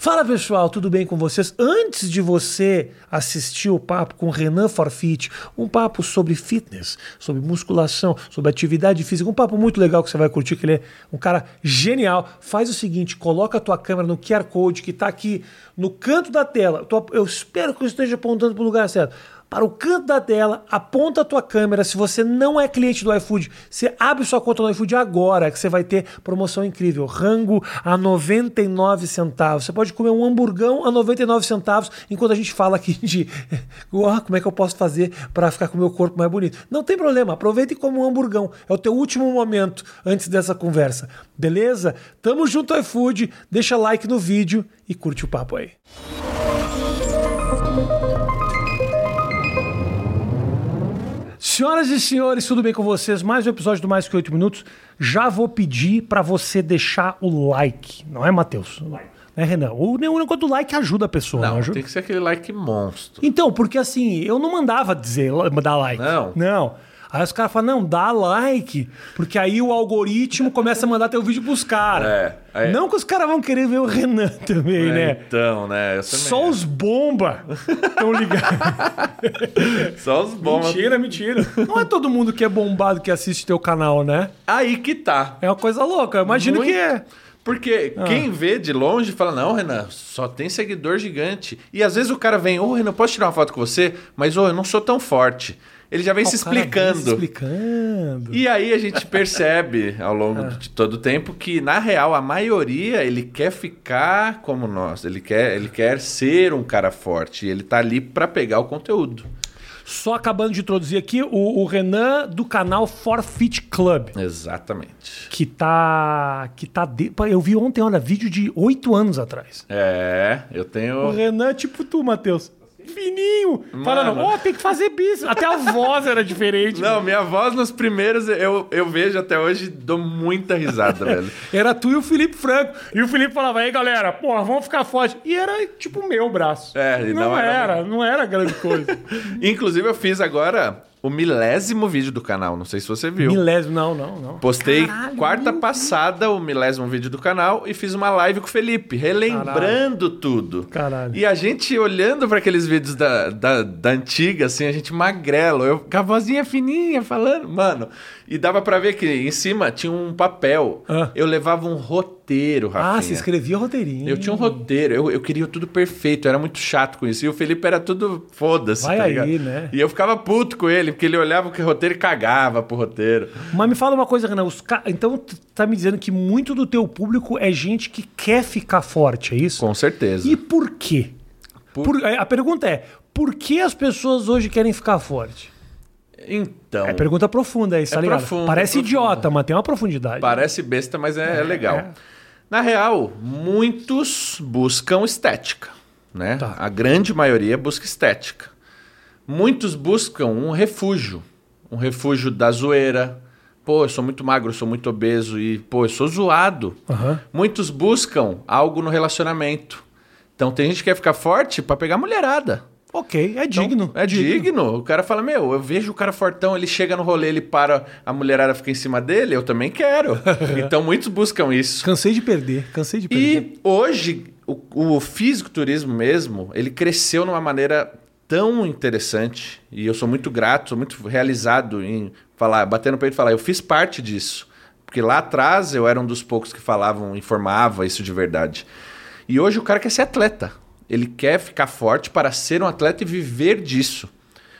Fala pessoal, tudo bem com vocês? Antes de você assistir o papo com Renan Forfit, um papo sobre fitness, sobre musculação, sobre atividade física, um papo muito legal que você vai curtir, que ele é um cara genial. Faz o seguinte, coloca a tua câmera no QR Code que está aqui no canto da tela. Eu espero que eu esteja apontando para o lugar certo para o canto da tela, aponta a tua câmera. Se você não é cliente do iFood, você abre sua conta no iFood agora, que você vai ter promoção incrível. Rango a 99 centavos. Você pode comer um hamburgão a 99 centavos, enquanto a gente fala aqui de oh, como é que eu posso fazer para ficar com o meu corpo mais bonito. Não tem problema, aproveite como um hamburgão. É o teu último momento antes dessa conversa. Beleza? Tamo junto iFood, deixa like no vídeo e curte o papo aí. Senhoras e senhores, tudo bem com vocês? Mais um episódio do Mais Que Oito Minutos. Já vou pedir para você deixar o like, não é, Matheus? Like. Né, Renan? O negócio do like ajuda a pessoa. Não, não ajuda? tem que ser aquele like monstro. Então, porque assim, eu não mandava dizer, dar like. Não. Não. Aí os caras falam, não, dá like, porque aí o algoritmo começa a mandar teu vídeo pros caras. É, é. Não que os caras vão querer ver o Renan também, É, né? Então, né? Eu também. Só os bomba estão ligados. Só os bombas. Mentira, mentira. Não é todo mundo que é bombado que assiste teu canal, né? Aí que tá. É uma coisa louca. Eu imagino Muito. que é. Porque Ah. quem vê de longe fala, não, Renan, só tem seguidor gigante. E às vezes o cara vem, ô Renan, posso tirar uma foto com você? Mas, ô, eu não sou tão forte. Ele já vem se O cara vem explicando. se explicando. E aí a gente percebe ao longo Ah. de todo o tempo que, na real, a maioria ele quer ficar como nós. Ele quer, ele quer ser um cara forte. E ele tá ali pra pegar o conteúdo. Só acabando de introduzir aqui o, o Renan do canal Forfeit Club. Exatamente. Que tá. Que tá. De... Eu vi ontem, olha, vídeo de oito anos atrás. É, eu O tenho. Renan é tipo tu, Matheus. Fininho. Falando, ó, tem que fazer bis. Até a voz era diferente. Não, minha voz nos primeiros eu, eu vejo até hoje dou muita risada, velho. Era tu e o Felipe Franco. E o Felipe falava, aí galera, porra, vamos ficar forte. E era tipo o meu braço. É, e não, não era- era, não era grande coisa. Inclusive, eu fiz agora o milésimo vídeo do canal. Não sei se você viu. Milésimo, não, não, não. Postei Caralho, quarta meu passada o milésimo vídeo do canal e fiz uma live com o Felipe, relembrando tudo. Caralho. E a gente olhando para aqueles vídeos da, da, da antiga, assim, a gente magrelo, eu com a vozinha fininha falando, mano. E dava pra ver que em cima tinha um papel. Ah. Eu levava um roteiro, Rafinha. Ah, você escrevia roteirinho. Eu tinha um roteiro, eu, eu queria tudo perfeito, eu era muito chato com isso. E o Felipe era tudo foda-se. Vai tá aí, ligado? né? E eu ficava puto com ele, porque ele olhava o roteiro e cagava pro roteiro. Mas me fala uma coisa, Renan. Ca... Então, tá me dizendo que muito do teu público é gente que quer ficar forte, é isso? Com certeza. E por quê? Por- Por- A pergunta é, por que as pessoas hoje querem ficar forte? Então, É pergunta profunda tá É ligado? profundo, Parece profundo. idiota, mas tem uma profundidade. parece besta, mas é, é legal. é. Na real, muitos buscam estética, né? Tá. A grande maioria busca estética. Muitos buscam um refúgio, um refúgio da zoeira. Pô, eu sou muito magro, eu sou muito obeso e, pô, eu sou zoado. Aham. Muitos buscam algo no relacionamento. Então tem gente que quer ficar forte pra pegar mulherada. Ok, é digno. É digno. O cara fala, meu, eu vejo o cara fortão, ele chega no rolê, ele para, a mulherada fica em cima dele, eu também quero. então muitos buscam isso. Cansei de perder, cansei de perder. E hoje, o, o fisiculturismo mesmo, ele cresceu de uma maneira tão interessante, e eu sou muito grato, sou muito realizado em falar, bater no peito e falar, eu fiz parte disso. Porque lá atrás eu era um dos poucos que falavam, informava isso de verdade. E hoje o cara quer ser atleta. Ele quer ficar forte para ser um atleta e viver disso.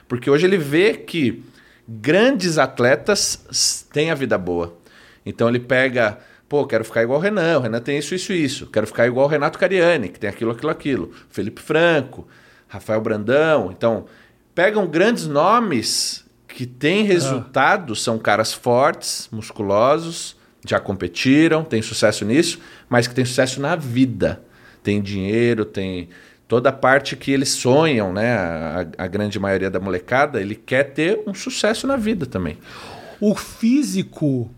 Porque hoje ele vê que grandes atletas têm a vida boa. Então ele pega, pô, quero ficar igual o Renan, o Renan tem isso, isso, isso. Quero ficar igual o Renato Cariani, que tem aquilo, aquilo, aquilo. Felipe Franco, Rafael Brandão. Então, pegam grandes nomes que têm resultado, são caras fortes, musculosos, já competiram, têm sucesso nisso, mas que têm sucesso na vida. Tem dinheiro, tem toda a parte que eles sonham, né? A, a grande maioria da molecada, ele quer ter um sucesso na vida também. O físico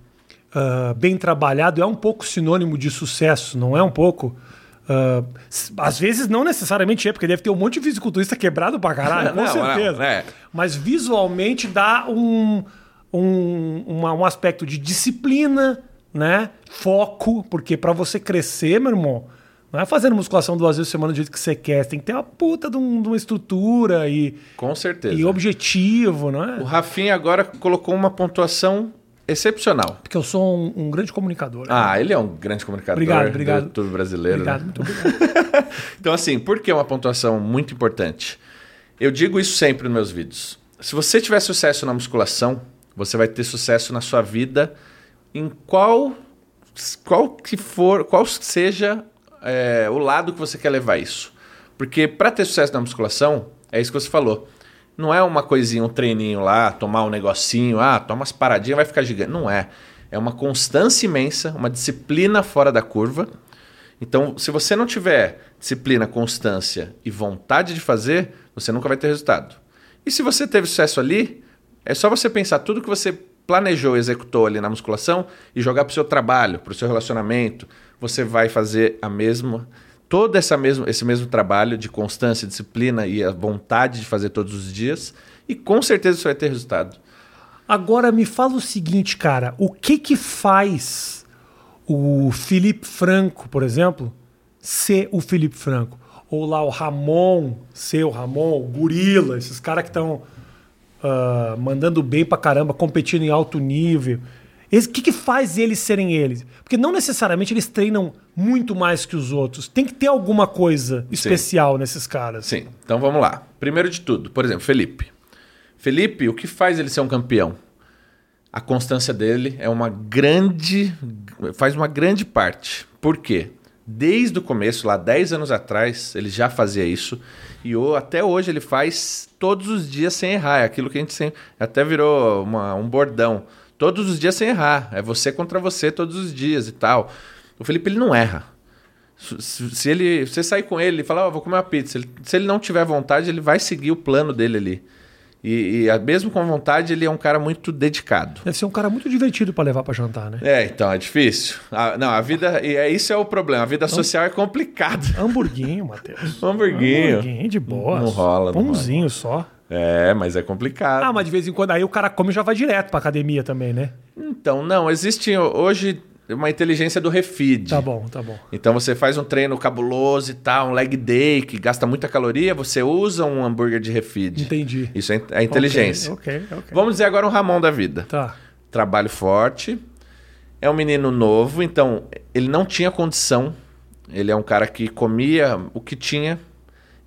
ah, bem trabalhado é um pouco sinônimo de sucesso, não é um pouco? S- às vezes não necessariamente é, porque deve ter um monte de fisiculturista quebrado pra caralho, com Não, não, certeza. é. Mas visualmente dá um, um, uma- um aspecto de disciplina, né? Foco, porque para você crescer, meu irmão, Não é fazendo musculação duas vezes por semana do jeito que você quer. Você tem que ter uma puta de, um- de uma estrutura e, Com certeza. e objetivo, não é? O Rafinha agora colocou uma pontuação excepcional. Porque eu sou um, um grande comunicador. Ah, ele é um grande comunicador Obrigado, obrigado. do YouTube brasileiro. obrigado, né? muito obrigado. Então, assim, por que uma pontuação muito importante? Eu digo isso sempre nos meus vídeos. Se você tiver sucesso na musculação, você vai ter sucesso na sua vida em qual, qual que for, qual seja é, o lado que você quer levar isso. Porque para ter sucesso na musculação, é isso que você falou. Não é uma coisinha, um treininho lá, tomar um negocinho, ah, toma umas paradinhas, vai ficar gigante. Não é. É uma constância imensa, uma disciplina fora da curva. Então, se você não tiver disciplina, constância e vontade de fazer, você nunca vai ter resultado. E se você teve sucesso ali, é só você pensar tudo que você planejou, executou ali na musculação e jogar para o seu trabalho, para o seu relacionamento. Você vai fazer a mesma, todo essa mesmo, esse mesmo trabalho de constância, disciplina e a vontade de fazer todos os dias. E com certeza você vai ter resultado. Agora me fala o seguinte, cara. O que que faz o Felipe Franco, por exemplo, ser o Felipe Franco? Ou lá o Ramon, ser o Ramon, o Gorila, esses caras que estão mandando bem pra caramba, competindo em alto nível. O que, que faz eles serem eles? Porque não necessariamente eles treinam muito mais que os outros. Tem que ter alguma coisa especial nesses caras. Sim, então vamos lá. Primeiro de tudo, por exemplo, Felipe. Felipe, o que faz ele ser um campeão? A constância dele é uma grande. faz uma grande parte. Por quê? Desde o começo, lá 10 anos atrás, ele já fazia isso. E o- até hoje ele faz todos os dias sem errar. É aquilo que a gente sempre. Até virou uma- um bordão. Todos os dias sem errar. É você contra você todos os dias e tal. O Felipe ele não erra. Se, ele, se você sair com ele e falar, ó, vou comer uma pizza, ele- se ele não tiver vontade, ele vai seguir o plano dele ali. E, e mesmo com vontade, ele é um cara muito dedicado. Deve ser um cara muito divertido pra levar pra jantar, né? É, então, é difícil. A- não, a vida. E é, isso é o problema. A vida social é complicada. Hamburguinho, Matheus. Hamburguinho. Hamburguinho de boa. Não rola, não Pãozinho só. É, mas é complicado. Ah, mas de vez em quando aí o cara come e já vai direto pra academia também, né? Então, não, existe hoje uma inteligência do refeed. Tá bom, tá bom. Então você faz um treino cabuloso e tal, um leg day que gasta muita caloria, você usa um hambúrguer de refeed. Entendi. Isso é é inteligência. Ok, ok. ok. Vamos dizer agora um Ramon da vida. Tá. Trabalho forte, é um menino novo, então ele não tinha condição. Ele é um cara que comia o que tinha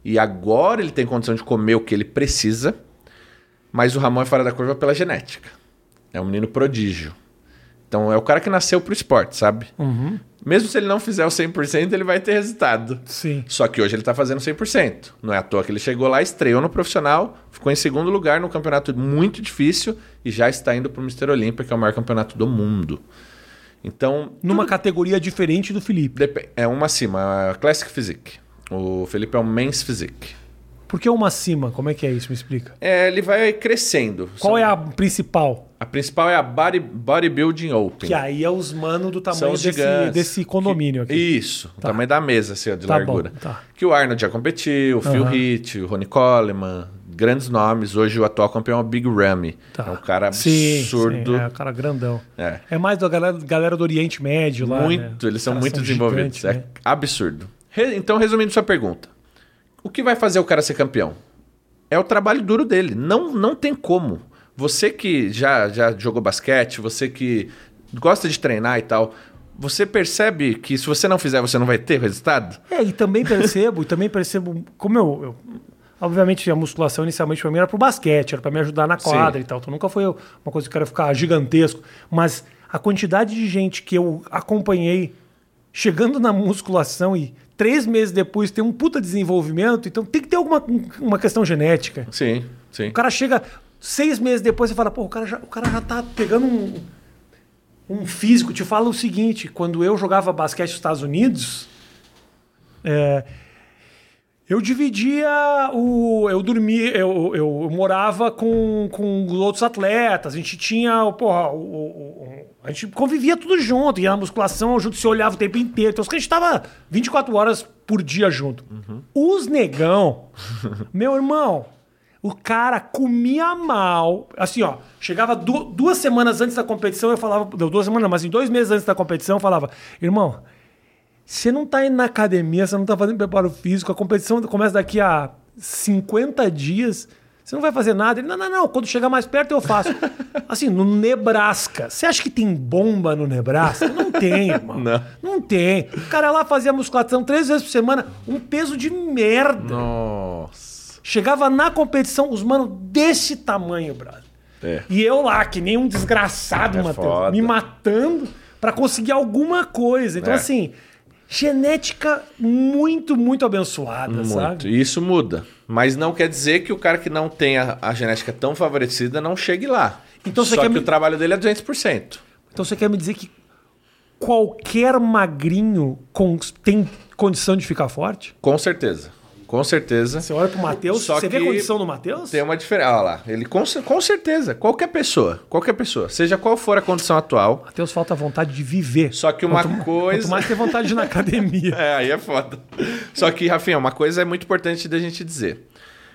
e agora ele tem condição de comer o que ele precisa. Mas o Ramon é fora da curva pela genética. É um menino prodígio. Então é o cara que nasceu pro esporte, sabe? Uhum. Mesmo se ele não fizer o 100%, ele vai ter resultado. Sim. Só que hoje ele tá fazendo 100%. Não é à toa que ele chegou lá, estreou no profissional, ficou em segundo lugar num campeonato muito difícil e já está indo pro Mr. Olímpia, que é o maior campeonato do mundo. Então, Numa categoria diferente do Felipe. é uma acima, a Classic Physique. O Felipe é o Men's Physique. Por que uma acima? Como é que é isso? Me explica. É, ele vai crescendo. Qual São- é a principal? A principal é a Body, Bodybuilding Open. Que aí é os manos do São tamanho desse, gigantes. desse condomínio Que- aqui. Isso, o tamanho da mesa, assim, ó, de Tá largura. bom, tá. Que o Arnold já competiu, o Phil Aham. Heath, o Ronnie Coleman, grandes nomes. Hoje o atual campeão é o Big Ramy. Tá. É um cara Sim, absurdo. sim, é, um cara grandão. É. É mais da galera, galera do Oriente Médio lá. muito, né? eles são muito desenvolvidos. gigantes, É né? absurdo. Então, resumindo sua pergunta. O que vai fazer o cara ser campeão? É o trabalho duro dele. Não, não tem como. Você que já, já jogou basquete, você que gosta de treinar e tal, você percebe que se você não fizer, você não vai ter resultado? É, e também percebo, e também percebo, como eu, eu- Obviamente a musculação inicialmente pra mim era pro basquete, era pra me ajudar na quadra Sim. e tal. Então nunca foi uma coisa que eu quero ficar gigantesco. Mas a quantidade de gente que eu acompanhei chegando na musculação e três meses depois tem um puta desenvolvimento, então tem que ter alguma uma questão genética. Sim, sim. O cara chega seis meses depois e fala, pô, o cara já, o cara já tá pegando um, um físico. Te fala o seguinte, quando eu jogava basquete nos Estados Unidos, é, eu dividia o. Eu dormia, eu, eu morava com, com os outros atletas, a gente tinha, porra, o, o- a gente convivia tudo junto, ia na musculação, junto se olhava o tempo inteiro. Então a gente tava 24 horas por dia junto. Os negão, meu irmão, o cara comia mal. Assim, ó, chegava du- duas semanas antes da competição, eu falava, duas semanas, mas em dois meses antes da competição, eu falava, irmão, Você não tá indo na academia, você não tá fazendo preparo físico, a competição começa daqui a 50 dias. Você não vai fazer nada. Ele, não, não, não. Quando chegar mais perto eu faço. Assim, no Nebraska. Você acha que tem bomba no Nebraska? Não tem, irmão. Não. Não tem. O cara lá fazia musculação três vezes por semana, um peso de merda. Nossa. Chegava na competição, os manos desse tamanho, brother. É. E eu lá, que nem um desgraçado, É Matheus, me matando pra conseguir alguma coisa. Então, É. assim, genética muito, muito abençoada, Muito. sabe? Isso muda. Mas não quer dizer que o cara que não tem a, a genética tão favorecida não chegue lá. Então Só quer que me- o trabalho dele é 200%. Então você quer me dizer que qualquer magrinho tem condição de ficar forte? Com certeza. Com certeza. Você olha pro Matheus, Só você vê a condição do Matheus? Tem uma diferença. Olha lá. Ele com, com certeza. Qualquer pessoa. Qualquer pessoa. Seja qual for a condição atual. Matheus falta vontade de viver. Só que uma Quanto- coisa- Quanto mais ter vontade de ir na academia. É, aí é foda. Só que, Rafinha, uma coisa é muito importante da gente dizer.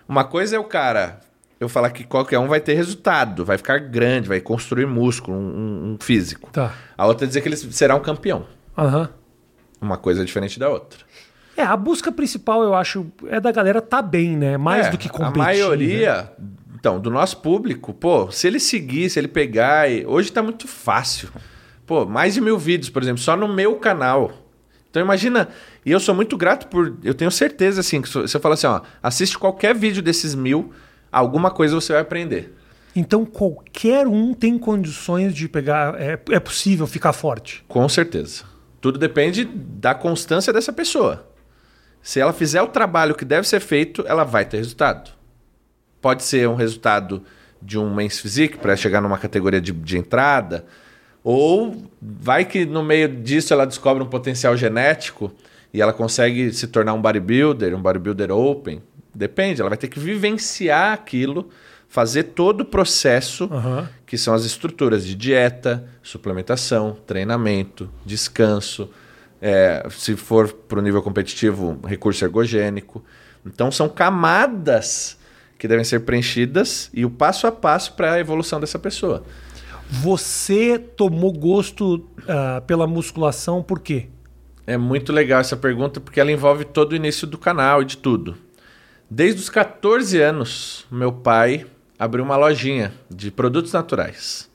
Uma coisa é o cara, eu falar que qualquer um vai ter resultado, vai ficar grande, vai construir músculo, um, um- físico. Tá. A outra é dizer que ele será um campeão. Aham. Uma coisa é diferente da outra. É, a busca principal, eu acho, é da galera tá bem, né? Mais É, do que competir. A né? maioria, então, do nosso público, pô, se ele seguir, se ele pegar. e- Hoje tá muito fácil. Pô, mais de mil vídeos, por exemplo, só no meu canal. Então imagina, e eu sou muito grato por. Eu tenho certeza, assim, que se se eu falar assim, ó, assiste qualquer vídeo desses mil, alguma coisa você vai aprender. Então qualquer um tem condições de pegar. É, é possível ficar forte. Com certeza. Tudo depende da constância dessa pessoa. Se ela fizer o trabalho que deve ser feito, ela vai ter resultado. Pode ser um resultado de um Men's Physique para chegar numa categoria de, de entrada, ou vai que no meio disso ela descobre um potencial genético e ela consegue se tornar um bodybuilder, um bodybuilder open. Depende, ela vai ter que vivenciar aquilo, fazer todo o processo Aham. que são as estruturas de dieta, suplementação, treinamento, descanso, é, se for para o nível competitivo, recurso ergogênico. Então são camadas que devem ser preenchidas e o passo a passo para a evolução dessa pessoa. Você tomou gosto ah, pela musculação por quê? É muito legal essa pergunta porque ela envolve todo o início do canal e de tudo. Desde os 14 anos, meu pai abriu uma lojinha de produtos naturais.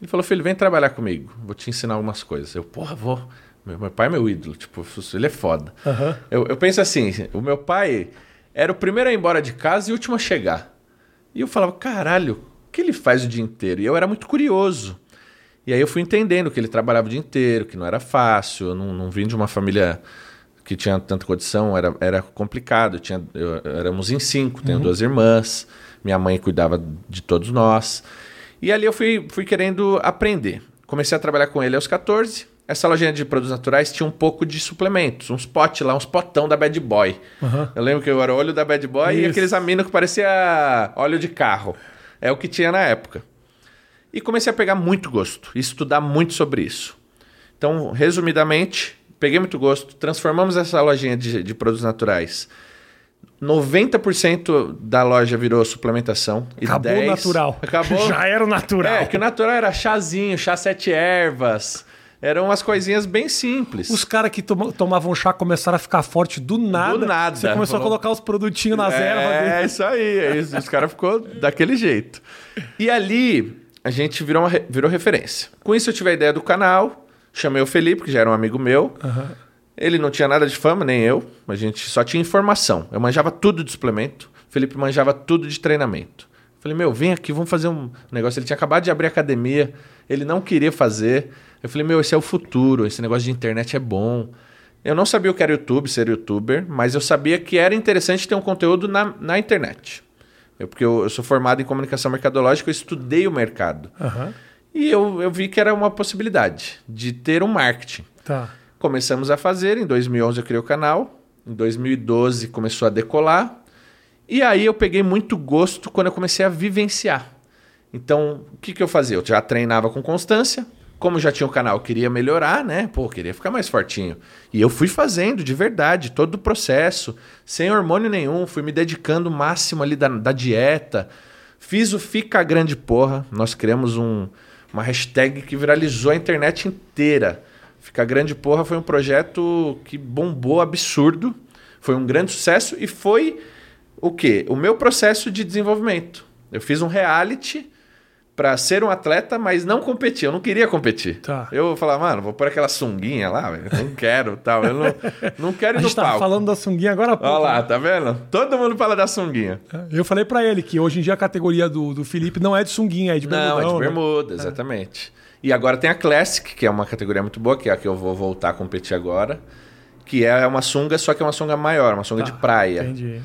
Ele falou: Filho, vem trabalhar comigo, vou te ensinar algumas coisas. Eu, porra, vou. Meu, meu pai é meu ídolo, tipo, ele é foda. Aham. Eu, eu penso assim: o meu pai era o primeiro a ir embora de casa e o último a chegar. E eu falava: caralho, o que ele faz o dia inteiro? E eu era muito curioso. E aí eu fui entendendo que ele trabalhava o dia inteiro, que não era fácil, eu não, não vim de uma família que tinha tanta condição, era, era complicado. Eu Tinha, eu- éramos em cinco, tenho duas irmãs, minha mãe cuidava de todos nós. E ali eu fui, fui querendo aprender. Comecei a trabalhar com ele aos 14. Essa lojinha de produtos naturais tinha um pouco de suplementos, uns potes lá, uns potão da Bad Boy. Aham. Eu lembro que eu era o olho da Bad Boy e Isso. aqueles aminos que parecia óleo de carro. É o que tinha na época. E comecei a pegar muito gosto e estudar muito sobre isso. Então, resumidamente, peguei muito gosto, transformamos essa lojinha de, de produtos naturais. 90% da loja virou suplementação. e Acabou 10 o natural. Acabou. Já era o natural. É, que o natural era chazinho, chá sete ervas. Eram umas coisinhas bem simples. Os caras que toma- tomavam chá começaram a ficar forte do nada. Do nada. Você começou a Falou- colocar os produtinhos nas ervas É, isso aí. É isso. Os caras ficou daquele jeito. E ali a gente virou, uma virou referência. Com isso eu tive a ideia do canal, chamei o Felipe, que já era um amigo meu. Ele não tinha nada de fama, nem eu. A gente só tinha informação. Eu manjava tudo de suplemento. O Felipe manjava tudo de treinamento. Falei, meu, vem aqui, vamos fazer um negócio. Ele tinha acabado de abrir academia, ele não queria fazer. Eu falei, meu, esse é o futuro, esse negócio de internet é bom. Eu não sabia o que era YouTube, ser youtuber, mas eu sabia que era interessante ter um conteúdo na, na internet. Eu, porque eu, eu sou formado em comunicação mercadológica, eu estudei o mercado. Aham. E eu, eu vi que era uma possibilidade de ter um marketing. Tá. Começamos a fazer, em 2011 eu criei o canal, em 2012 começou a decolar, e aí eu peguei muito gosto quando eu comecei a vivenciar. Então, o que, que eu fazia? Eu já treinava com constância, como já tinha o canal, queria melhorar, né? Pô, queria ficar mais fortinho. E eu fui fazendo de verdade, todo o processo, sem hormônio nenhum, fui me dedicando o máximo ali da, da dieta. Fiz o Fica Grande Porra, nós criamos um, uma hashtag que viralizou a internet inteira. Ficar Grande Porra foi um projeto que bombou absurdo, foi um grande sucesso e foi o quê? O meu processo de desenvolvimento. Eu fiz um reality para ser um atleta, mas não competir. Eu não queria competir. Tá. Eu falava, mano, vou pôr aquela sunguinha lá. Não quero, tal. Eu não, não quero ir A no gente tava palco. falando da sunguinha agora há pouco. Olha lá, tá vendo? Todo mundo fala da sunguinha. Eu falei pra ele que hoje em dia a categoria do, do Felipe não é de sunguinha, é de bermudão. Não, é de né? bermuda, exatamente. E agora tem a Classic, que é uma categoria muito boa, que é a que eu vou voltar a competir agora. Que é uma sunga, só que é uma sunga maior, uma sunga Tá, de praia. Entendi.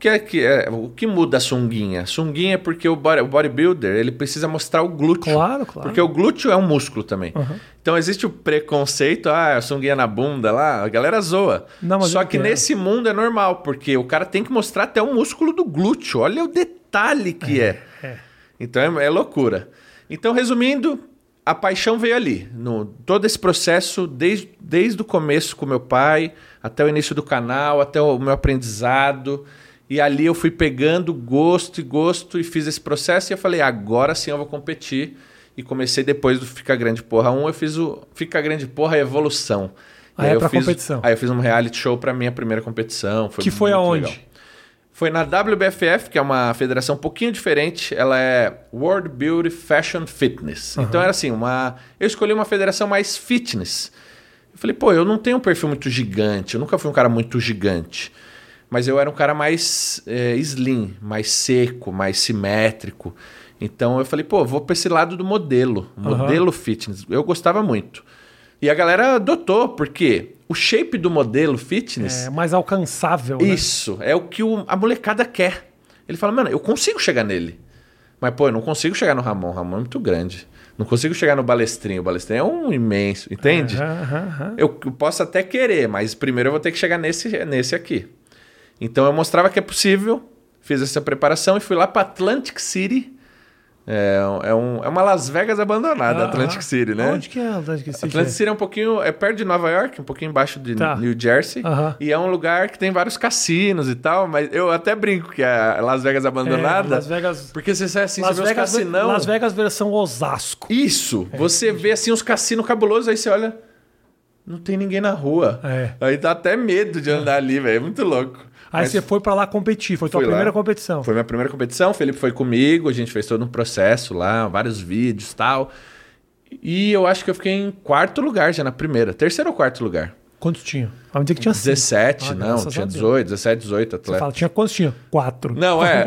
O que, é que é, o que muda a sunguinha? Sunguinha é porque o, body- o bodybuilder ele precisa mostrar o glúteo. Claro, claro. Porque o glúteo é um músculo também. Aham. Então existe o preconceito, ah, a sunguinha na bunda lá, a galera zoa. Não, Só que nesse mundo é normal, porque o cara tem que mostrar até o músculo do glúteo. Olha o detalhe que é. é. Então é, é loucura. Então, resumindo, a paixão veio ali. No, todo esse processo, desde, desde o começo com meu pai, até o início do canal, até o meu aprendizado. E ali eu fui pegando gosto e gosto e fiz esse processo. E eu falei, agora sim eu vou competir. E comecei depois do Fica Grande Porra 1, eu fiz o Fica Grande Porra Evolução. Ah, E é eu pra fiz, competição. Aí eu fiz um reality show pra minha primeira competição. que foi aonde? legal. Foi na WBFF, que é uma federação um pouquinho diferente. Ela é World Beauty Fashion Fitness. Então era assim, uma. Eu escolhi uma federação mais fitness. Eu falei, pô, eu não tenho um perfil muito gigante. Eu nunca fui um cara muito gigante. Mas eu era um cara mais é, slim, mais seco, mais simétrico. Então eu falei, pô, vou pra esse lado do modelo. Modelo fitness. Eu gostava muito. E a galera adotou, porque o shape do modelo fitness. É mais alcançável, né? Isso, é o que o- a molecada quer. Ele fala, mano, eu consigo chegar nele. Mas, pô, eu não consigo chegar no Ramon. O Ramon é muito grande. Não consigo chegar no Balestrinho. O Balestrinho é um imenso, entende? Aham, aham. Eu, eu posso até querer, mas primeiro eu vou ter que chegar nesse, nesse aqui. Então eu mostrava que é possível, fiz essa preparação e fui lá para Atlantic City. É, é, um, é uma Las Vegas abandonada, Ah, Atlantic ah. City, né? Onde que é Atlantic City? Atlantic City é um pouquinho. É perto de Nova York, um pouquinho embaixo de Tá. New Jersey. Aham. E é um lugar que tem vários cassinos e tal, mas eu até brinco que é Las Vegas abandonada. É, Las Vegas. Porque você sai assim, Las você vê os Vegas, cassinão. Las Vegas versão Osasco. Isso! você vê assim uns cassinos cabulosos, aí você olha. Não tem ninguém na rua. É. Aí dá até medo de andar ali, velho. É muito louco. Aí Mas você foi pra lá competir, foi tua lá. primeira competição. Foi minha primeira competição, o Felipe foi comigo, a gente fez todo um processo lá, vários vídeos e tal. E eu acho que eu fiquei em quarto lugar já na primeira. Terceiro ou quarto lugar? Quantos tinha? Vamos dizer que tinha cinco. 17, Ah, não, tinha a Deus. 18, 17, 18 Você atletas. fala, tinha quantos tinha? Quatro. Não, é.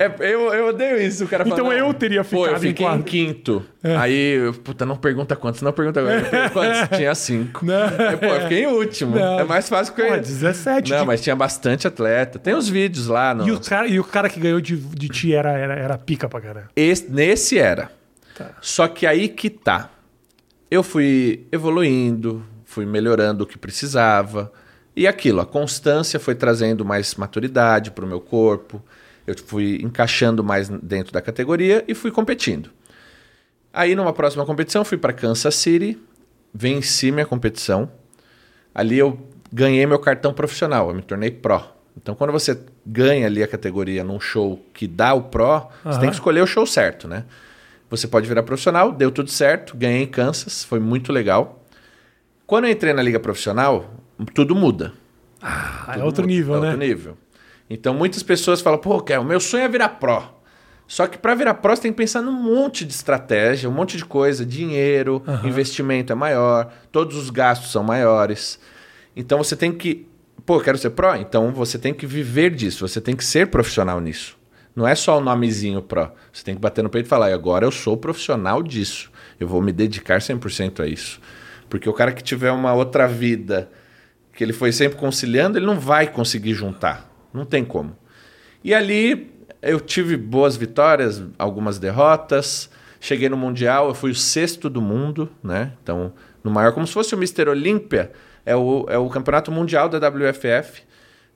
é eu, eu odeio isso. O cara fala, Então eu teria Pô, eu ficado em fiquei em, quarto. quinto. Aí, eu, puta, não pergunta quantos, não pergunta agora. quantos? Tinha cinco. Não. Aí, pô, eu fiquei em último. Não. É mais fácil que Pô, eu... 17. Não, de- mas tinha bastante atleta. Tem os vídeos lá. No... e, o cara, e o cara que ganhou de, de ti era, era, era pica pra caramba. Esse- nesse era. Tá. Só que aí que tá. Eu fui evoluindo, fui melhorando o que precisava. E aquilo, a constância foi trazendo mais maturidade para o meu corpo. Eu fui encaixando mais dentro da categoria e fui competindo. Aí, numa próxima competição, fui para Kansas City, venci minha competição. Ali eu ganhei meu cartão profissional, eu me tornei pro. Então, quando você ganha ali a categoria num show que dá o pro, você Aham. tem que escolher o show certo, né? Você pode virar profissional, deu tudo certo, ganhei em Kansas, foi muito legal. Quando eu entrei na liga profissional, tudo muda. Ah, é Tudo outro muda, nível, é né? Outro nível. Então muitas pessoas falam, pô, Kel, meu sonho é virar pró. Só que para virar pró, você tem que pensar num monte de estratégia, um monte de coisa, dinheiro, Aham. investimento é maior, todos os gastos são maiores. Então você tem que, pô, eu quero ser pró, então você tem que viver disso, você tem que ser profissional nisso. Não é só o nomezinho pró. Você tem que bater no peito e falar, agora eu sou profissional disso. Eu vou me dedicar 100% a isso. Porque o cara que tiver uma outra vida que ele foi sempre conciliando, ele não vai conseguir juntar. Não tem como. E ali eu tive boas vitórias, algumas derrotas. Cheguei no Mundial, eu fui o sexto do mundo, né? Então, no maior, como se fosse o Mr. Olímpia, é o, é o campeonato mundial da WFF.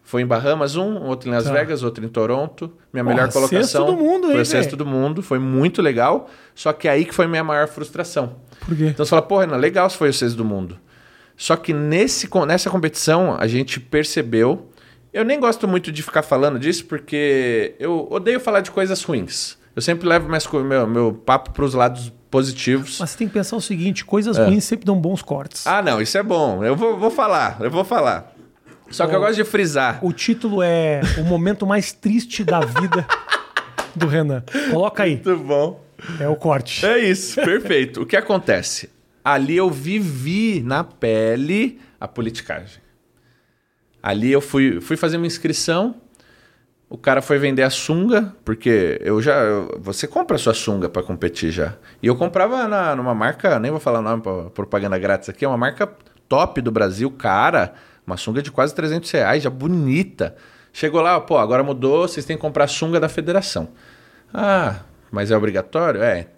Foi em Bahamas um, outro em Las Tá. Vegas, outro em Toronto. Minha Porra, melhor colocação. sexto do mundo, hein, Foi o sexto do mundo, foi muito legal. Só que aí que foi minha maior frustração. Por quê? Então você fala, porra, Renan, legal se foi o sexto do mundo. Só que nesse, nessa competição a gente percebeu. Eu nem gosto muito de ficar falando disso porque eu odeio falar de coisas ruins. Eu sempre levo co- meu, meu papo pros lados positivos. Mas você tem que pensar o seguinte: coisas É. ruins sempre dão bons cortes. Ah, não, isso é bom. Eu vou, vou falar, eu vou falar. Só que eu gosto de frisar. O título é O Momento Mais Triste da Vida do Renan. Coloca aí. Muito bom. É o corte. É isso, perfeito. O que acontece? Ali eu vivi na pele a politicagem. Ali eu fui, fui fazer uma inscrição, o cara foi vender a sunga, porque eu já. eu- você compra a sua sunga pra competir já. E eu comprava na, numa marca, nem vou falar o nome pra propaganda grátis aqui, é uma marca top do Brasil, cara. Uma sunga de quase 300 reais, já bonita. Chegou lá, pô, agora mudou, vocês têm que comprar a sunga da federação. Ah, mas é obrigatório? É.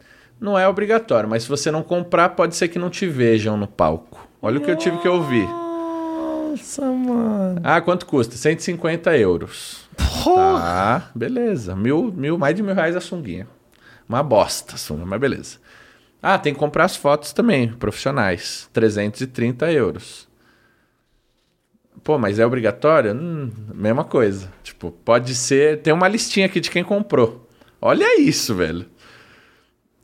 Não é obrigatório, mas se você não comprar, pode ser que não te vejam no palco. Olha o que eu tive que ouvir. Nossa, mano. Ah, quanto custa? 150 euros. Porra! Tá, beleza. Mil, mil, mais de mil reais a sunguinha. Uma bosta a sunga, mas beleza. Ah, tem que comprar as fotos também, profissionais. 330 euros. Pô, mas é obrigatório? Hum, mesma coisa. Tipo, pode ser. Tem uma listinha aqui de quem comprou. Olha isso, velho.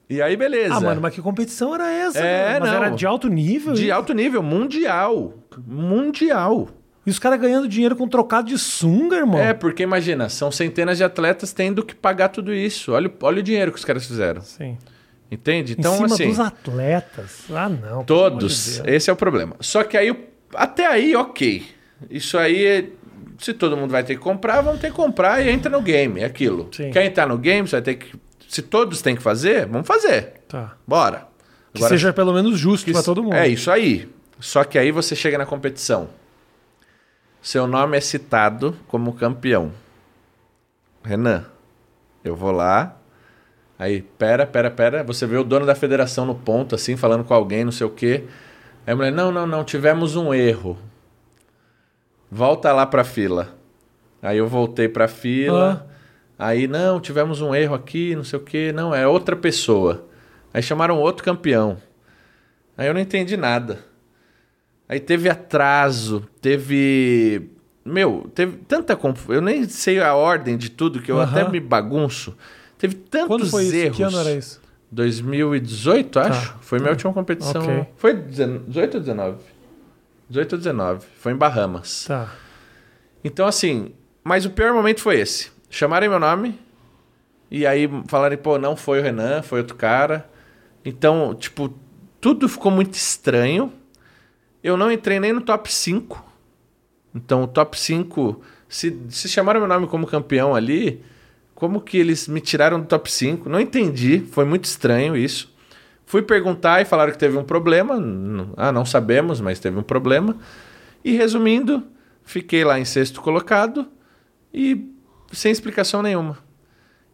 E aí, beleza. Ah, mano, mas que competição era essa? É, mas não. era de alto nível? De isso? alto nível, mundial. Mundial. E os caras ganhando dinheiro com trocado de sunga, irmão? É, porque imagina, são centenas de atletas tendo que pagar tudo isso. Olha, o- olha o dinheiro que os caras fizeram. Sim. Entende? em Então, cima assim, dos atletas. Ah, não. de todos. Deus. Esse é o problema. Só que aí, até aí, ok. Isso aí, se todo mundo vai ter que comprar, vamos ter que comprar e entra no game. É aquilo. Sim. Quer entrar no game, você vai ter que. Se todos têm que fazer, vamos fazer. Tá. Bora. Que seja pelo menos justo s- todo mundo. É isso aí. Só que aí você chega na competição. Seu nome é citado como campeão. Renan, eu vou lá. Aí, pera, pera, pera. Você vê o dono da federação no ponto, assim, falando com alguém, não sei o quê. Aí a mulher, não, não, não, tivemos um erro. Volta lá pra fila. Aí eu voltei pra fila. Aí, não, tivemos um erro aqui, não sei o quê. Não, é outra pessoa. Aí chamaram outro campeão. Aí eu não entendi nada. Aí teve atraso, teve. Meu, teve tanta confusão. Eu nem sei a ordem de tudo, que eu Aham. até me bagunço. Teve tantos Quando foi isso? erros. Que ano era isso? 2018, acho. Foi minha última competição. Ok. Foi 18 ou 19? 18 ou 19. Foi em Bahamas. Tá. Então, assim, mas o pior momento foi esse. Chamarem meu nome e aí falarem, pô, não foi o Renan, foi outro cara. Então, tipo, tudo ficou muito estranho. Eu não entrei nem no top 5. Então, o top 5, se, se chamaram meu nome como campeão ali, como que eles me tiraram do top 5? Não entendi, foi muito estranho isso. Fui perguntar e falaram que teve um problema. Ah, não sabemos, mas teve um problema. E resumindo, fiquei lá em sexto colocado e sem explicação nenhuma.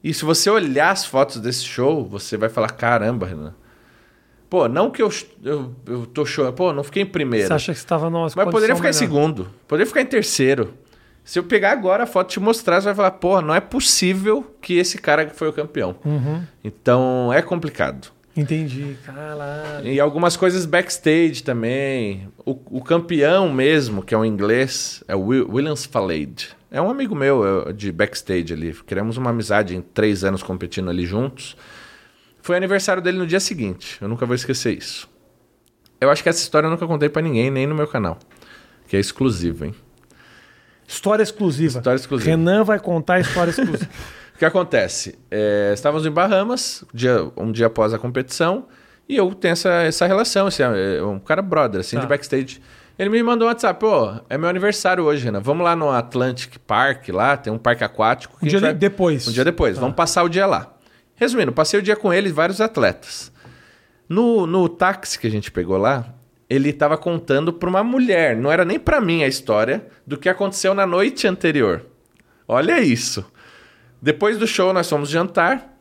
E se você olhar as fotos desse show, você vai falar: caramba, Renan. Pô, não que eu, eu, eu tô chorando. Pô, não fiquei em primeiro. Você acha que estava numa Mas poderia ficar em segundo. Poderia ficar em terceiro. Se eu pegar agora a foto e te mostrar, você vai falar, porra, não é possível que esse cara foi o campeão. Uhum. Então é complicado. Entendi. Caralho. E algumas coisas backstage também. O, o campeão mesmo, que é um inglês, é o Will, Williams Falade. É um amigo meu é, de backstage ali. Criamos uma amizade em três anos competindo ali juntos. Foi aniversário dele no dia seguinte. Eu nunca vou esquecer isso. Eu acho que essa história eu nunca contei pra ninguém, nem no meu canal. Que é exclusivo, hein? História exclusiva. História exclusiva. Renan vai contar a história exclusiva. O que acontece? É, estávamos em Bahamas, dia- um dia após a competição, e eu tenho essa, essa relação, é um cara brother, assim, Tá. de backstage. Ele me mandou um WhatsApp, pô, é meu aniversário hoje, Renan. Vamos lá no Atlantic Park, lá, tem um parque aquático. Um dia vai- depois. Um dia depois, vamos passar o dia lá. Resumindo, passei o dia com ele e vários atletas. No, no táxi que a gente pegou lá, ele estava contando para uma mulher, não era nem para mim a história do que aconteceu na noite anterior. Olha isso. Depois do show, nós fomos jantar.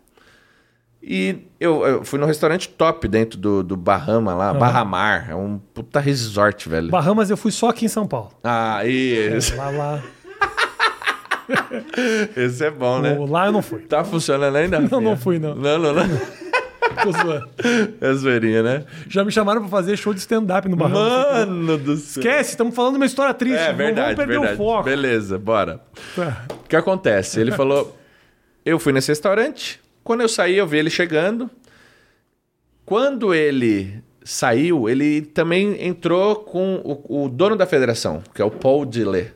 E eu, eu fui num restaurante top dentro do, do Bahama lá, Bahamar. É um puta resort, velho. Bahamas eu fui só aqui em São Paulo. Ah, isso. Lá, lá. Esse é bom, né? O- Lá eu não fui. Tá funcionando ainda? Não, não fui, não. Não, não, não. Tô zoando. É zoeirinha, né? Já me chamaram pra fazer show de stand-up no Bahamas. Mano do céu. Esquece, estamos falando de uma história triste. É não verdade, vamos perder verdade. o foco. Beleza, bora. Tá. O que acontece? Ele falou: Eu fui nesse restaurante, Quando eu saí, eu vi ele chegando. Quando ele saiu, ele também entrou com o, o dono da federação, que é o Paul Dillé.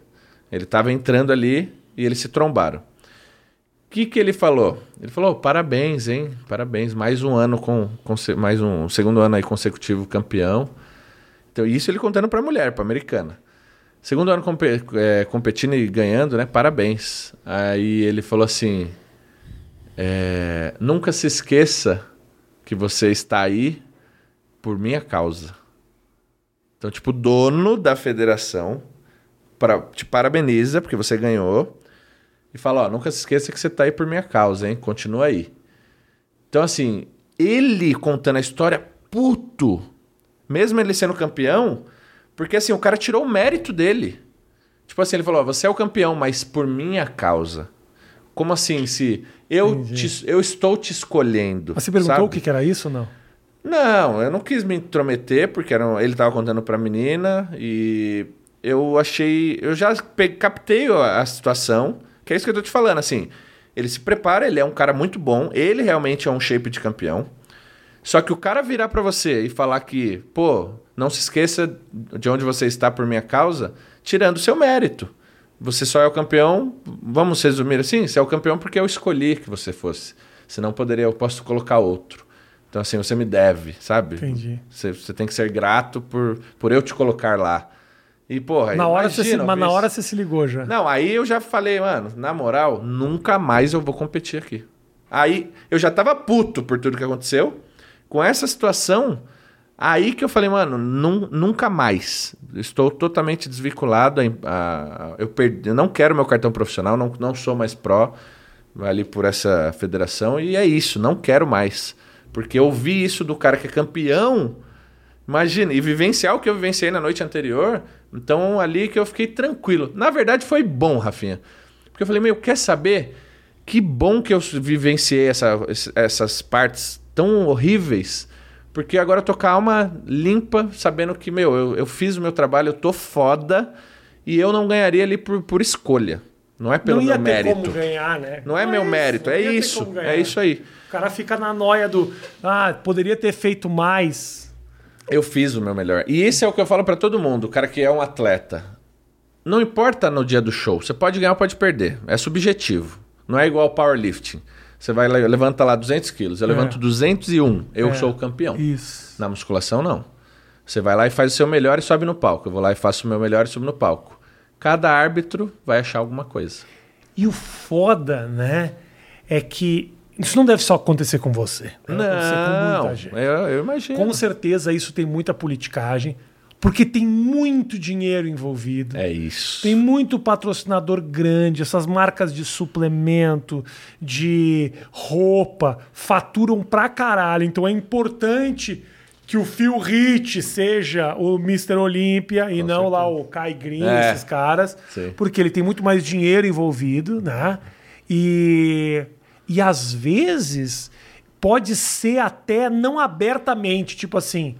Ele estava entrando ali e eles se trombaram. O que, que ele falou? Ele falou: parabéns, hein? Parabéns, mais um ano com, com mais um segundo ano aí consecutivo campeão. Então, isso ele contando para a mulher, para americana. Segundo ano comp é, competindo e ganhando, né? Parabéns. Aí ele falou assim: é, nunca se esqueça que você está aí por minha causa. Então, tipo, o dono da federação para, te parabeniza porque você ganhou e fala: Ó, nunca se esqueça que você está aí por minha causa, hein? Continua aí. Então, assim, ele contando a história, puto, mesmo ele sendo campeão, porque assim, o cara tirou o mérito dele. Tipo assim, ele falou: Você é o campeão, mas por minha causa. Como assim, se eu, te, eu estou te escolhendo? Mas você perguntou sabe? o que, era isso ou não? Não, eu não quis me intrometer, porque era, ele estava contando pra menina e eu achei. Eu já pe- captei a, a situação, que é isso que eu tô te falando, assim. Ele se prepara, ele é um cara muito bom, ele realmente é um shape de campeão. Só que o cara virar pra você e falar que, pô, não se esqueça de onde você está por minha causa, tirando o seu mérito. Você só é o campeão, vamos resumir assim, você é o campeão porque eu escolhi que você fosse. Senão poderia, eu posso colocar outro. Então assim, você me deve, sabe? Entendi. Você, você tem que ser grato por, por eu te colocar lá. E, porra, Na hora você se, imagina, mas na hora você se ligou já. Não, aí eu já falei, mano, na moral, nunca mais eu vou competir aqui. Aí eu já tava puto por tudo que aconteceu. Com essa situação, aí que eu falei, mano, nun- nunca mais. Estou totalmente desvinculado. A, a- eu, perdi, eu não quero meu cartão profissional, não, não sou mais pró ali por essa federação. E é isso, não quero mais. Porque eu vi isso do cara que é campeão. Imagina, e vivenciar o que eu vivenciei na noite anterior. Então, ali que eu fiquei tranquilo. Na verdade, foi bom, Rafinha. Porque eu falei, meu, quer saber? Que bom que eu vivenciei essa- essas partes tão horríveis. Porque agora eu tô com a alma limpa, sabendo que, meu, eu, eu fiz o meu trabalho, eu tô foda. E eu não ganharia ali por, por escolha. Não é pelo não ia meu ter mérito. como ganhar, né? Não é meu mérito, é ia ter isso. É isso aí. O cara fica na noia do. Ah, poderia ter feito mais. Eu fiz o meu melhor. E esse é o que eu falo pra todo mundo, o cara que é um atleta. Não importa no dia do show, você pode ganhar ou pode perder. É subjetivo. Não é igual ao powerlifting. Você vai lá, levanta lá 200 quilos, eu É. levanto 201, eu É. sou o campeão. Isso. Na musculação, não. Você vai lá e faz o seu melhor e sobe no palco. Eu vou lá e faço o meu melhor e subo no palco. Cada árbitro vai achar alguma coisa. E o foda, né? É que isso não deve só acontecer com você. Deve acontecer com Não, muita gente. eu, eu imagino. Com certeza isso tem muita politicagem, porque tem muito dinheiro envolvido. É isso. Tem muito patrocinador grande, essas marcas de suplemento, de roupa, faturam pra caralho. Então é importante que o Phil Rich seja o Mr. Olímpia e não lá o Kai Green, É. esses caras, Sim. porque ele tem muito mais dinheiro envolvido, né? E, e às vezes pode ser até não abertamente, tipo assim,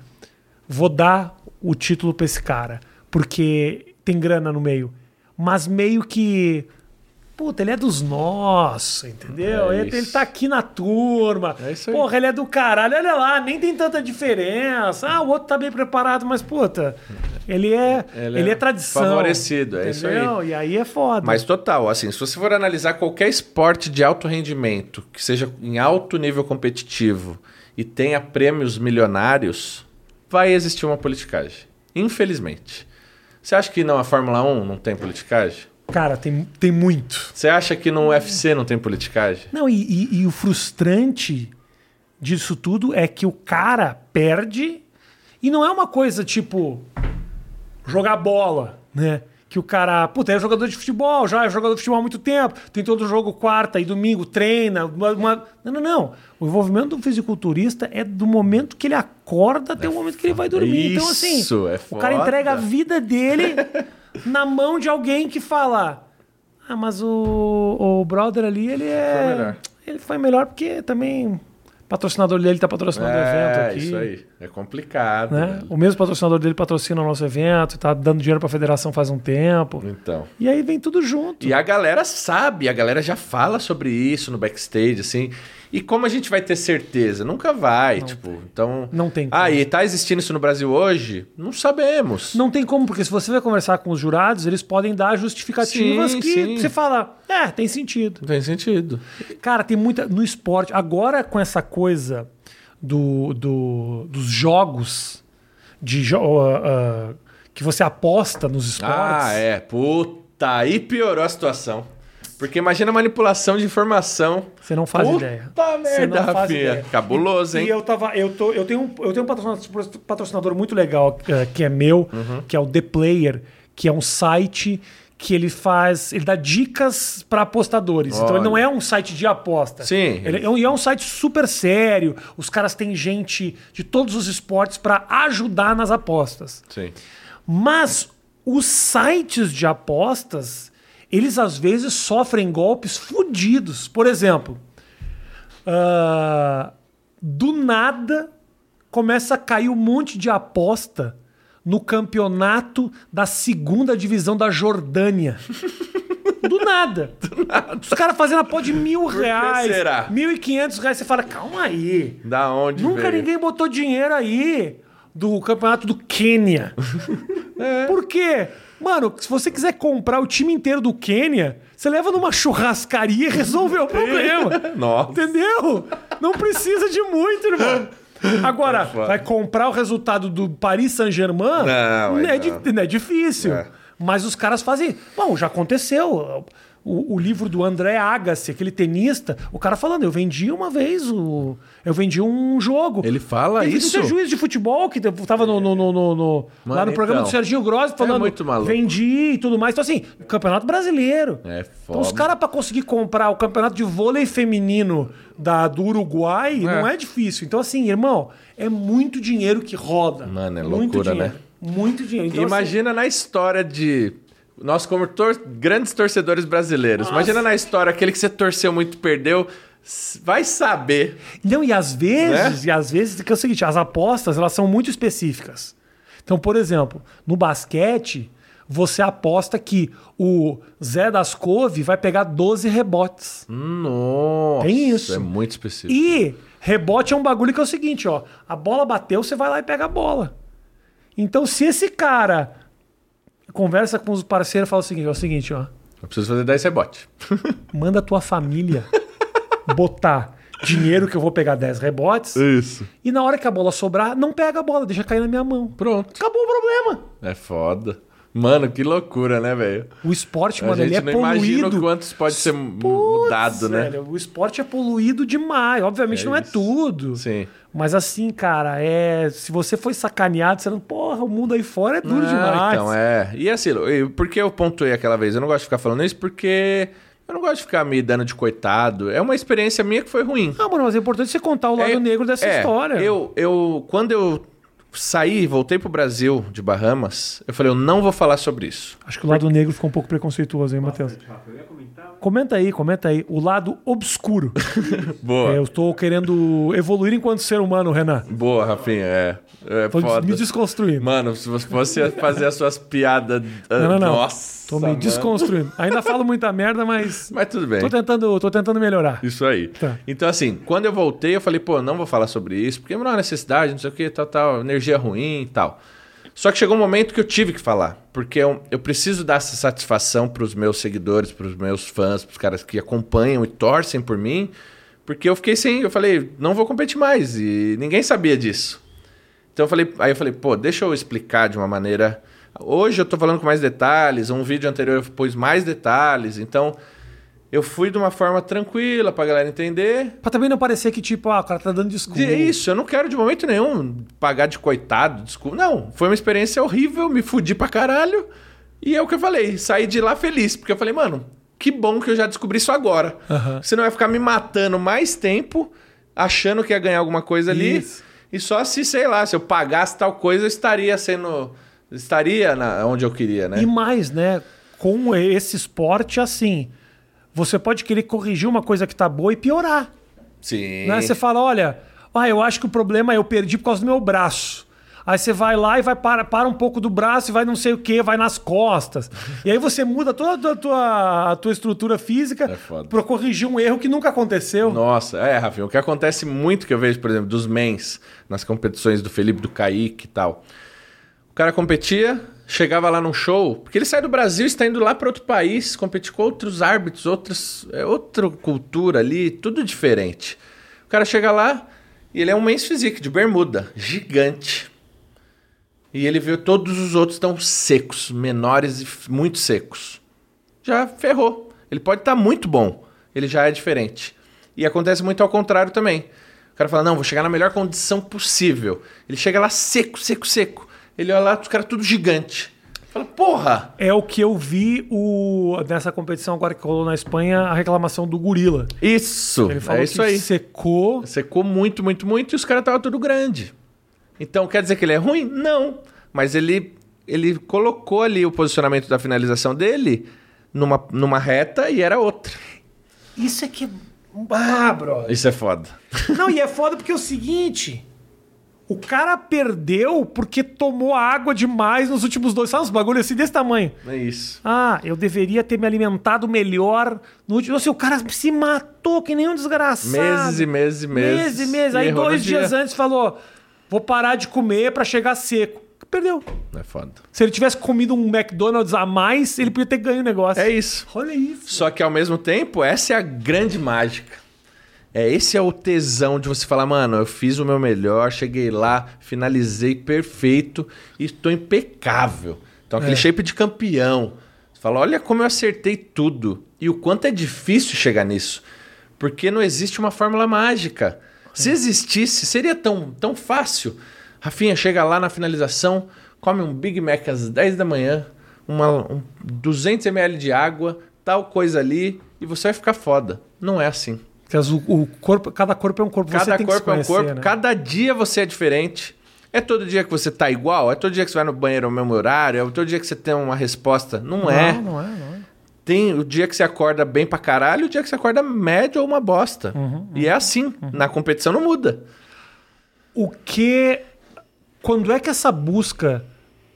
vou dar o título pra esse cara, porque tem grana no meio. Mas meio que. Puta, ele é dos nossos, entendeu? É ele, ele tá aqui na turma. É isso aí. Porra, ele é do caralho. Olha lá, nem tem tanta diferença. Ah, o outro tá bem preparado, mas, puta, ele é, ele Ele é, é tradição. favorecido, é isso aí. entendeu? E aí é foda. Mas total, assim, se você for analisar qualquer esporte de alto rendimento, que seja em alto nível competitivo e tenha prêmios milionários, vai existir uma politicagem. Infelizmente. Você acha que não a Fórmula 1 não tem politicagem? Cara, tem, tem muito. Você acha que no UFC não tem politicagem? Não, e, e- e o frustrante disso tudo é que o cara perde e não é uma coisa tipo jogar bola, né? Que o cara, puta, é jogador de futebol, já é jogador de futebol há muito tempo, tem todo jogo quarta e domingo, treina. Uma, uma- Não, não, não. O envolvimento do fisiculturista é do momento que ele acorda até o momento que ele vai dormir. então, assim, Isso, é o cara foda. entrega a vida dele na mão de alguém que fala: Ah, mas o, o brother ali, ele é. Foi melhor. Ele foi melhor porque também patrocinador dele tá patrocinando o evento É, aqui. isso aí. É complicado. Né? velho. O mesmo patrocinador dele patrocina o nosso evento, tá dando dinheiro pra federação faz um tempo. Então. E aí vem tudo junto. E a galera sabe, a galera já fala sobre isso no backstage, assim. E como a gente vai ter certeza? Nunca vai, tipo. Então. Não tem como. Ah, e tá existindo isso no Brasil hoje? Não sabemos. Não tem como, porque se você vai conversar com os jurados, eles podem dar justificativas Sim, que sim. você fala, é, tem sentido. Não tem sentido. Cara, tem muita. No esporte, agora com essa coisa do, do- dos jogos de jo- ah, ah, que você aposta nos esportes. Ah, é. Puta, aí piorou a situação. Porque imagina a manipulação de informação. Você não faz Puta ideia. merda, não faz Rafinha. Cabuloso, hein? E eu tava. Eu, tô, eu, tenho, um, eu tenho um patrocinador, patrocinador muito legal eh, que é meu, Uhum. que é o The Player, que é um site que ele faz. Ele dá dicas para apostadores. Então ele não Olha. é um site de aposta. Sim. Ele é um, e é um site super sério. Os caras têm gente de todos os esportes para ajudar nas apostas. Sim. Mas os sites de apostas, eles às vezes sofrem golpes fodidos. Por exemplo, ah, do nada começa a cair um monte de aposta no campeonato da segunda divisão da Jordânia. Do nada. Os caras fazendo a pó de mil reais, será? mil e quinhentos reais. Você fala, calma aí. Da onde Nunca veio? ninguém botou dinheiro aí do campeonato do Quênia. É. Por quê? Mano, se você quiser comprar o time inteiro do Quênia, você leva numa churrascaria e resolveu o problema. Nossa. Entendeu? Não precisa de muito, irmão. Agora, foda. vai comprar o resultado do Paris Saint-Germain? Não, aí é, não. di- não é difícil. É. Mas os caras fazem. Bom, já aconteceu. O, o livro do André Agassi, aquele tenista, o cara falando, eu vendi uma vez o. Eu vendi um jogo. Ele fala Teve isso? um juiz de futebol que tava no, no- no- no- no- lá Mano, no programa então. do Serginho Grossi falando. muito maluco. Vendi e tudo mais. Então, assim, campeonato brasileiro. É Então, os foda. caras, pra conseguir comprar o campeonato de vôlei feminino da, do Uruguai, não é difícil. Então, assim, irmão, é muito dinheiro que roda. Mano, é muito loucura, dinheiro. né? Muito dinheiro. Então, Imagina na história de. Nós, como tor- grandes torcedores brasileiros, imagina na história aquele que você torceu muito e perdeu. Vai saber. não, e às vezes, Né? e às vezes, que é o seguinte, as apostas, elas são muito específicas. Então, por exemplo, no basquete, você aposta que o Zé das Cove vai pegar 12 rebotes. Nossa. Tem isso. É muito específico. E rebote é um bagulho que é o seguinte, ó. A bola bateu, você vai lá e pega a bola. Então, se esse cara conversa com os parceiros e fala o seguinte, ó, é o seguinte, ó. Eu preciso fazer 10 rebotes. Manda a tua família botar dinheiro que eu vou pegar 10 rebotes Isso. e na hora que a bola sobrar, não pega a bola, deixa cair na minha mão. Pronto. Acabou o problema. É foda. Mano, que loucura, né, velho? O esporte, A mano, ele é não imagina o poluído. quanto isso pode ser Putz, mudado, né? velho, o esporte é poluído demais. Obviamente É não é isso. tudo. Sim. Mas assim, cara, é. Se você foi sacaneado, você não. Porra, o mundo aí fora é duro Ah, demais. Então, é. E assim, por que eu pontuei aquela vez? Eu não gosto de ficar falando isso porque eu não gosto de ficar me dando de coitado. É uma experiência minha que foi ruim. Ah, mano, mas é importante você contar o lado É, negro dessa é, história. Eu, eu, quando eu saí, voltei pro Brasil de Bahamas, eu falei, eu não vou falar sobre isso. Acho que o lado negro ficou um pouco preconceituoso, hein, Matheus? Comenta aí, comenta aí. O lado obscuro. Boa. É, eu tô querendo evoluir enquanto ser humano, Renan. Boa, Rafinha, é. É Tô foda. me desconstruindo. Mano, se você fazer as suas piadas. ah, Não, não, não. Nossa. Tô me mano. desconstruindo. Ainda falo muita merda, mas. Mas tudo bem. Tô tentando, tô tentando melhorar. Isso aí. Tá. Então, assim, quando eu voltei, eu falei, pô, não vou falar sobre isso, porque não há necessidade, não sei o que, tal, tal, energia ruim e tal. Só que chegou um momento que eu tive que falar, porque eu, eu preciso dar essa satisfação pros meus seguidores, pros meus fãs, pros caras que acompanham e torcem por mim, porque eu fiquei sem, eu falei, não vou competir mais, e ninguém sabia disso. Então eu falei, aí eu falei, pô, deixa eu explicar de uma maneira. Hoje eu tô falando com mais detalhes, um vídeo anterior eu pus mais detalhes, então eu fui de uma forma tranquila pra galera entender. Pra também não parecer que, tipo, ah, o cara tá dando desculpa. É isso, eu não quero de momento nenhum pagar de coitado, desculpa. Não, foi uma experiência horrível, me fudi pra caralho. E é o que eu falei, saí de lá feliz, porque eu falei, mano, que bom que eu já descobri isso agora. Aham. Senão vai ficar me matando mais tempo, achando que ia ganhar alguma coisa ali. Isso. E só se, sei lá, se eu pagasse tal coisa, eu estaria sendo. Estaria na, onde eu queria, né? E mais, né? Com esse esporte, assim, você pode querer corrigir uma coisa que tá boa e piorar. Sim. Né? Você fala, olha, Ah, eu acho que o problema é eu perdi por causa do meu braço. Aí você vai lá e vai para, para um pouco do braço e vai não sei o que, vai nas costas. E aí você muda toda a tua, a tua estrutura física É para corrigir um erro que nunca aconteceu. Nossa, é, Rafinha, o que acontece muito que eu vejo, por exemplo, dos mens, nas competições do Felipe, do Kaique e tal. O cara competia, chegava lá num show, porque ele sai do Brasil e está indo lá para outro país, competir com outros árbitros, outras, é, outra cultura ali, tudo diferente. O cara chega lá e ele é um mens physique de bermuda, gigante. E ele vê todos os outros estão secos, menores e muito secos. Já ferrou. Ele pode estar muito bom, ele já é diferente. E acontece muito ao contrário também. O cara fala: Não, vou chegar na melhor condição possível. Ele chega lá seco, seco, seco. Ele olha lá, os caras tudo gigante. Fala: Porra! É o que eu vi o, nessa competição agora que rolou na Espanha, a reclamação do gorila. Isso! Ele falou é isso que aí. secou. Secou muito, muito, muito e os caras estavam tudo grande. Então quer dizer que ele é ruim? Não. Mas ele, ele colocou ali o posicionamento da finalização dele numa, numa reta e era outra. Isso é que é. Ah, brother. Isso é foda. Não, e é foda porque é o seguinte. O cara perdeu porque tomou água demais nos últimos dois. Sabe uns bagulho assim desse tamanho? É isso. Ah, eu deveria ter me alimentado melhor no último. Assim, o cara se matou que nem um desgraçado. Meses e meses e meses. Meses e meses. Aí dois no dia. dias antes falou: vou parar de comer pra chegar seco. Perdeu. É foda. Se ele tivesse comido um McDonald's a mais, ele podia ter ganho o negócio. É isso. Olha isso. Só que ao mesmo tempo, essa é a grande mágica. É, esse é o tesão de você falar, mano, eu fiz o meu melhor, cheguei lá, finalizei perfeito e estou impecável. Então, aquele É. shape de campeão. Você fala, olha como eu acertei tudo. E o quanto é difícil chegar nisso. Porque não existe uma fórmula mágica. Se existisse, seria tão, tão fácil. Rafinha chega lá na finalização, come um Big Mac às 10 da manhã, uma, um 200 ml de água, tal coisa ali, e você vai ficar foda. Não é assim. O, o corpo, cada corpo é um corpo. você Cada tem que se corpo é um conhecer, corpo, né? cada dia você é diferente. É todo dia que você tá igual? É todo dia que você vai no banheiro ao mesmo horário? É todo dia que você tem uma resposta? Não, é. Não, não é, não é. Tem o dia que você acorda bem pra caralho e o dia que você acorda médio ou uma bosta. Uhum, e é assim. Na competição não muda. O que. Quando é que essa busca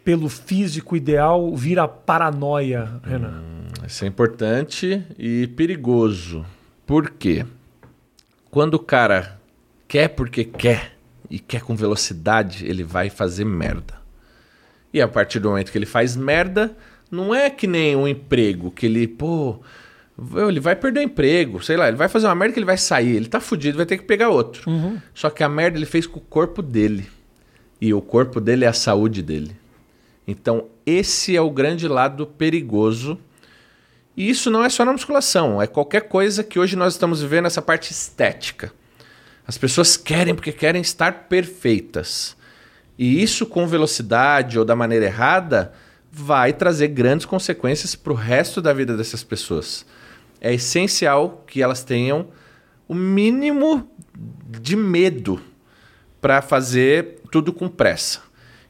pelo físico ideal vira paranoia, Renan? Isso é importante e perigoso. Por quê? Quando o cara quer porque quer e quer com velocidade, ele vai fazer merda. E a partir do momento que ele faz merda, não é que nem um emprego, que ele, pô, ele vai perder o emprego, sei lá, ele vai fazer uma merda que ele vai sair, ele tá fudido, vai ter que pegar outro. Só que a merda ele fez com o corpo dele. E o corpo dele é a saúde dele. Então, esse é o grande lado perigoso. E isso não é só na musculação, é qualquer coisa que hoje nós estamos vivendo essa parte estética. As pessoas querem porque querem estar perfeitas. E isso com velocidade ou da maneira errada vai trazer grandes consequências para o resto da vida dessas pessoas. É essencial que elas tenham o mínimo de medo para fazer tudo com pressa.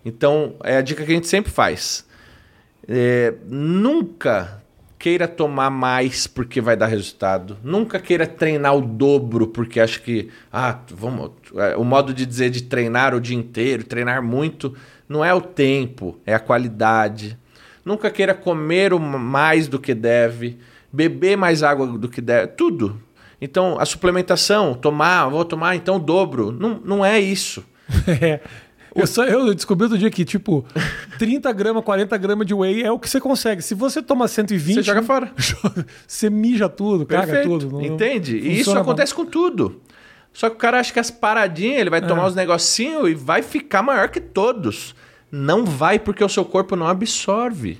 Então, é a dica que a gente sempre faz. É, nunca queira tomar mais porque vai dar resultado. Nunca queira treinar o dobro porque acha que ah, vamos, é, o modo de dizer de treinar o dia inteiro, treinar muito, não é o tempo, é a qualidade. Nunca queira comer mais do que deve, beber mais água do que deve, tudo. Então, a suplementação, tomar, vou tomar então o dobro, não, não é isso. Eu, só, eu descobri outro dia que, tipo, 30 gramas, 40 gramas de whey é o que você consegue. Se você toma 120, Você joga fora. você mija tudo, caga Perfeito. tudo. Não- Entende? não E isso acontece com tudo. Só que o cara acha que as paradinhas, ele vai É. tomar os negocinhos e vai ficar maior que todos. Não vai porque o seu corpo não absorve.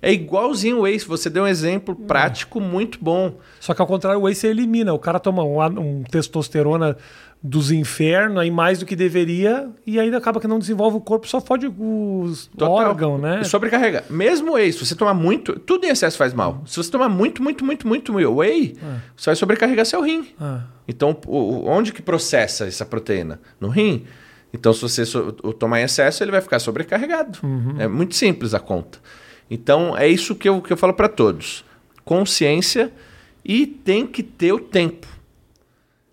É igualzinho o Ace. Você deu um exemplo Hum. prático muito bom. Só que ao contrário, o whey você elimina. O cara toma um, um testosterona dos infernos, aí mais do que deveria, e ainda acaba que não desenvolve o corpo, só fode os Total. órgãos, né? E Sobrecarrega. Mesmo whey, se você tomar muito, tudo em excesso faz mal. Se você tomar muito, muito, muito, muito whey, você vai sobrecarregar seu rim. Ah. Então, onde que processa essa proteína? No rim. Então, se você tomar em excesso, ele vai ficar sobrecarregado. É muito simples a conta. Então, é isso que eu, que eu falo para todos. Consciência e tem que ter o tempo.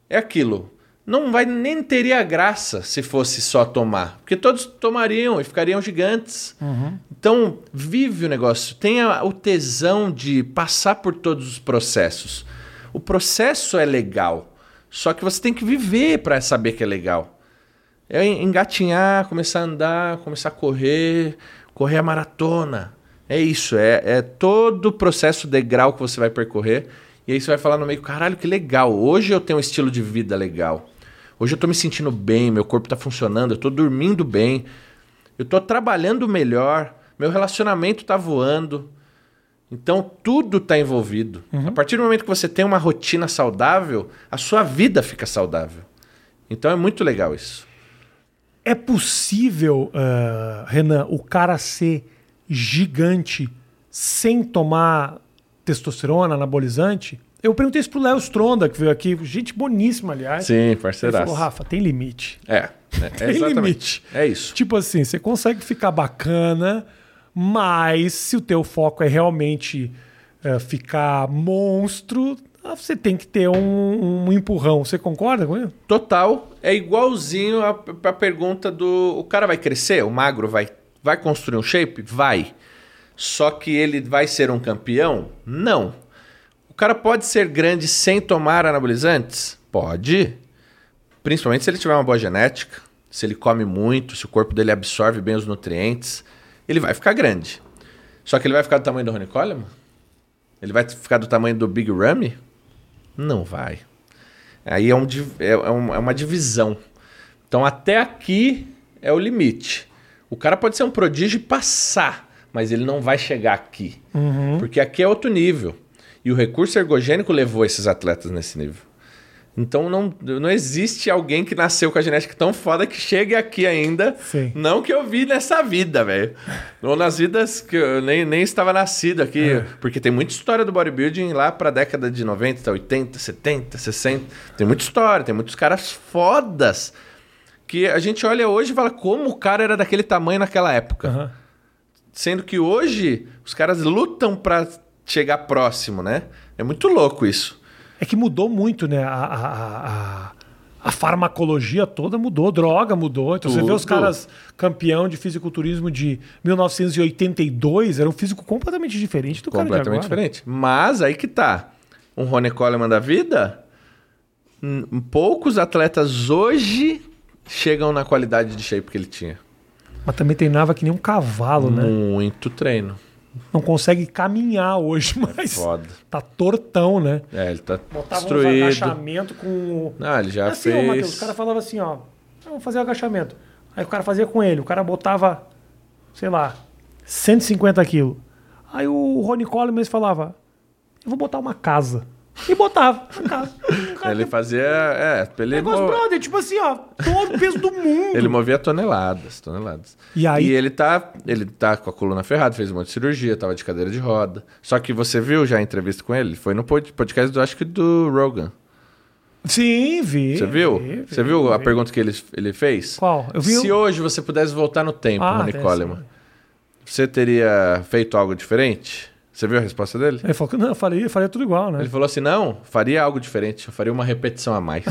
É aquilo. Não vai nem teria graça se fosse só tomar, porque todos tomariam e ficariam gigantes. Então, vive o negócio, tenha o tesão de passar por todos os processos. O processo é legal, só que você tem que viver para saber que é legal. É engatinhar, começar a andar, começar a correr, correr a maratona. É isso, é, é todo o processo degrau que você vai percorrer. E aí você vai falar no meio, caralho, que legal. Hoje eu tenho um estilo de vida legal. Hoje eu tô me sentindo bem, meu corpo tá funcionando, eu tô dormindo bem, eu tô trabalhando melhor, meu relacionamento tá voando. Então tudo tá envolvido. A partir do momento que você tem uma rotina saudável, a sua vida fica saudável. Então é muito legal isso. É possível, ah, Renan, o cara ser gigante sem tomar testosterona, anabolizante? Eu perguntei isso pro Léo Stronda, que veio aqui, gente boníssima, aliás. Sim, Ele parceiraço. falou, Rafa, tem limite. É, é, Tem exatamente. limite. É isso. Tipo assim, você consegue ficar bacana, mas se o teu foco é realmente é, ficar monstro, você tem que ter um, um empurrão. Você concorda com isso? Total, é igualzinho a, a pergunta do. O cara vai crescer? O magro vai, vai construir um shape? Vai. Só que ele vai ser um campeão? Não. O cara pode ser grande sem tomar anabolizantes? Pode. Principalmente se ele tiver uma boa genética, se ele come muito, se o corpo dele absorve bem os nutrientes, ele vai ficar grande. Só que ele vai ficar do tamanho do Ronnie Coleman? Ele vai ficar do tamanho do Big Ramy? Não vai. Aí é, um, é, é um- é uma divisão. Então até aqui é o limite. O cara pode ser um prodígio e passar, mas ele não vai chegar aqui. Porque aqui é outro nível. E o recurso ergogênico levou esses atletas nesse nível. Então não, não existe alguém que nasceu com a genética tão foda que chegue aqui ainda. Sim. Não que eu vi nessa vida, velho. Ou nas vidas que eu nem, nem estava nascido aqui. Porque tem muita história do bodybuilding lá pra década de 90, 80, 70, 60. Tem muita história, tem muitos caras fodas. Que a gente olha hoje e fala como o cara era daquele tamanho naquela época. Aham. Sendo que hoje os caras lutam pra chegar próximo, né? É muito louco isso. É que mudou muito, né? A, a, a- a- farmacologia toda mudou, droga mudou. Então você vê os Tudo. caras campeão de fisiculturismo de 1982, era um físico completamente diferente do cara de completamente agora. diferente. Mas aí que tá. Um Rony Coleman da vida, hum, poucos atletas hoje chegam na qualidade de shape que ele tinha. Mas também treinava que nem um cavalo, né? Muito treino. Não consegue caminhar hoje, mas Foda. tá tortão, né? É, ele tá Botava destruído. agachamento com. Não, ele já assim, ó, fez. Matheus, o cara falava assim, ó, vamos fazer o agachamento. Aí o cara fazia com ele, o cara botava, sei lá, 150 quilos. Aí o Rony Coleman falava, eu vou botar uma casa. E botava. Um cara Ele fazia. É, ele, Negócio, mo- brother, tipo assim, ó, todo o peso do mundo. ele movia toneladas, toneladas. E aí- ele tá, ele tá com a coluna ferrada, fez um monte de cirurgia, tava de cadeira de roda. Só que você viu já a entrevista com ele? Foi no pod- podcast do, acho que do Rogan. Sim, vi. Você viu? vi, vi, Você viu a vi. pergunta que ele, ele fez? Qual? Eu vi Se o- hoje você pudesse voltar no tempo, Ah, Rony Coleman, você teria feito algo diferente? Você viu a resposta dele? Ele falou que não, eu eu faria tudo igual, né? Ele falou assim: não, faria algo diferente, eu faria uma repetição a mais.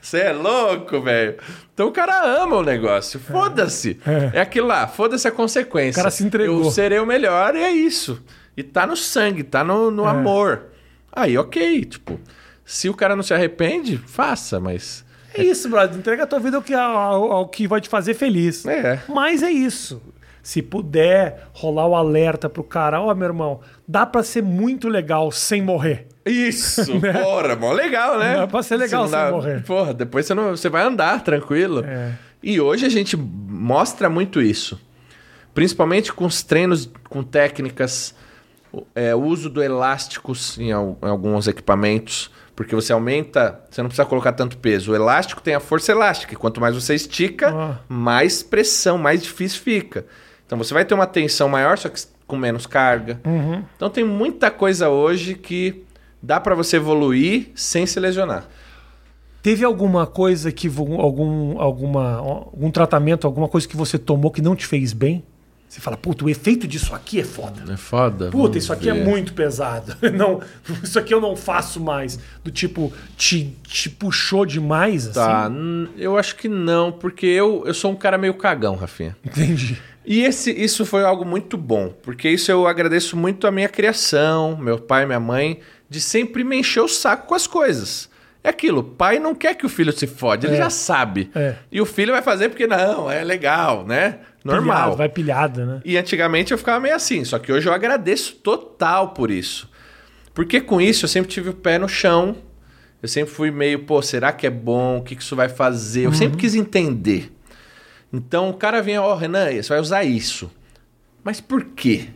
Você é louco, velho. Então o cara ama o negócio. Foda-se. É. aquilo lá, foda-se a consequência. O cara se entregou. Eu serei o melhor e é isso. E tá no sangue, tá no, no É. amor. Aí, ok, tipo, se o cara não se arrepende, faça, mas. É isso, brother. Entrega a tua vida ao que, ao, ao que vai te fazer feliz. É. Mas é isso. Se puder rolar o alerta pro cara, ó, meu irmão, dá pra ser muito legal sem morrer. Isso, porra, mó legal, né? Dá pra ser legal sem morrer. Porra, depois você, não, você vai andar tranquilo. É. E hoje a gente mostra muito isso. Principalmente com os treinos com técnicas, o é, uso do elásticos em, al- em alguns equipamentos, porque você aumenta, você não precisa colocar tanto peso. O elástico tem a força elástica, e quanto mais você estica, Ah. mais pressão, mais difícil fica. Então você vai ter uma tensão maior, só que com menos carga. Uhum. Então tem muita coisa hoje que dá para você evoluir sem se lesionar. Teve alguma coisa que algum alguma algum tratamento, alguma coisa que você tomou que não te fez bem? Você fala, puta, o efeito disso aqui é foda. É foda. Puta, isso aqui é ver. muito pesado. Não, isso aqui eu não faço mais. Do tipo, te, te puxou demais, Tá, assim? n- eu acho que não, porque eu, eu sou um cara meio cagão, Rafinha. Entendi. E esse, isso foi algo muito bom, porque isso eu agradeço muito a minha criação, meu pai e minha mãe, de sempre me encher o saco com as coisas. É aquilo, pai não quer que o filho se fode, ele É. já sabe. É. E o filho vai fazer porque não, é legal, né? Normal. Pilhado, vai pilhada, né? E antigamente eu ficava meio assim, só que hoje eu agradeço total por isso. Porque com isso eu sempre tive o pé no chão. Eu sempre fui meio, pô, será que é bom? O que que isso vai fazer? Eu Uhum. sempre quis entender. Então o cara vem, ó, Renan, você vai usar isso. Mas por quê?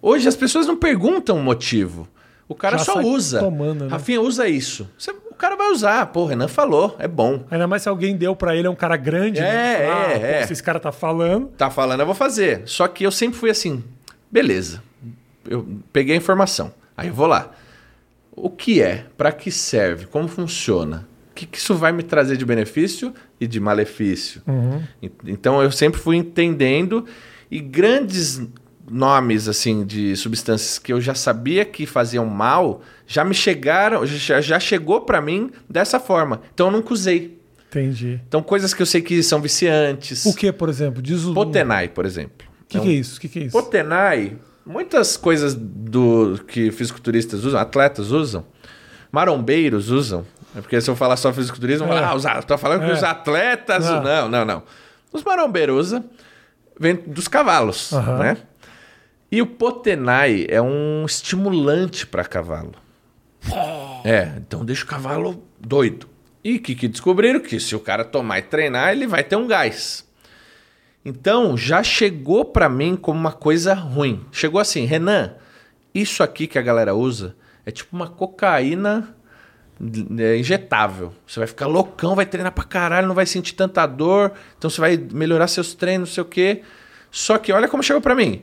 Hoje as pessoas não perguntam o motivo. O cara Já só usa. tomando, né? Rafinha, usa isso. Você- o cara vai usar. Pô, o Renan falou, é bom. Ainda mais se alguém deu pra ele, é um cara grande. É, né? Ah, é, pô, é. Se esse cara tá falando. tá falando, eu vou fazer. Só que eu sempre fui assim, beleza. Eu peguei a informação. Aí eu vou lá. O que é? Para que serve? Como funciona? O que, que isso vai me trazer de benefício e de malefício? En- Então eu sempre fui entendendo e grandes nomes assim de substâncias que eu já sabia que faziam mal já me chegaram, já, já chegou para mim dessa forma. Então eu nunca usei. Entendi. Então coisas que eu sei que são viciantes. O que, por exemplo? Diz o. Potenai, por exemplo. O que, que é isso? O que, que é isso? Potenai, muitas coisas do que fisiculturistas usam, atletas usam, marombeiros usam. É porque se eu falar só fisiculturismo, É. ah, os, tô falando que É. os atletas. Não. Não, não, não. Os marombeiros usam, vem dos cavalos, Aham. né? E o Potenai é um estimulante para cavalo. É, então deixa o cavalo doido. E que, que descobriram que se o cara tomar e treinar, ele vai ter um gás. Então, já chegou pra mim como uma coisa ruim. Chegou assim, Renan, isso aqui que a galera usa é tipo uma cocaína é, injetável. Você vai ficar loucão, vai treinar pra caralho, não vai sentir tanta dor, então você vai melhorar seus treinos, não sei o quê. Só que olha como chegou pra mim.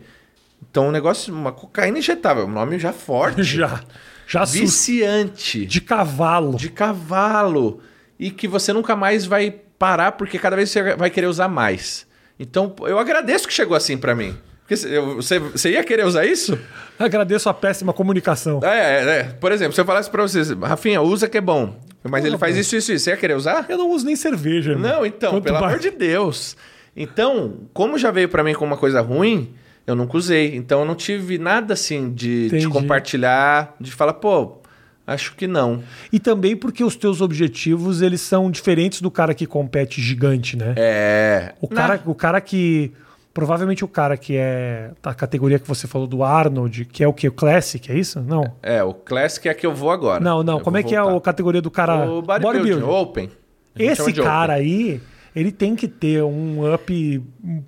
Então, um negócio, uma cocaína injetável, um nome já forte. Já. Já Viciante De cavalo. de cavalo e que você nunca mais vai parar porque cada vez você vai querer usar mais. Então eu agradeço que chegou assim pra mim. Você- você, você ia querer usar isso? Agradeço a péssima comunicação. É, é, é. Por exemplo, se eu falasse pra vocês, Rafinha, usa que é bom. Mas ele faz isso, isso, isso. Você ia querer usar? Eu não uso nem cerveja. Não, então, Quanto pelo mais- amor de Deus. Então, como já veio pra mim como uma coisa ruim, eu nunca usei. Então eu não tive nada assim de, de compartilhar, de falar, pô, acho que não. E também porque os teus objetivos, eles são diferentes do cara que compete gigante, né? É. O cara, o cara que. Provavelmente o cara que é da categoria que você falou do Arnold, que é o que? O Classic, é isso? Não. É, o Classic é que eu vou agora. Não, não. Eu Como é que é voltar. a categoria do cara. O bodybuilding, Open. A Esse cara Open. aí, ele tem que ter um up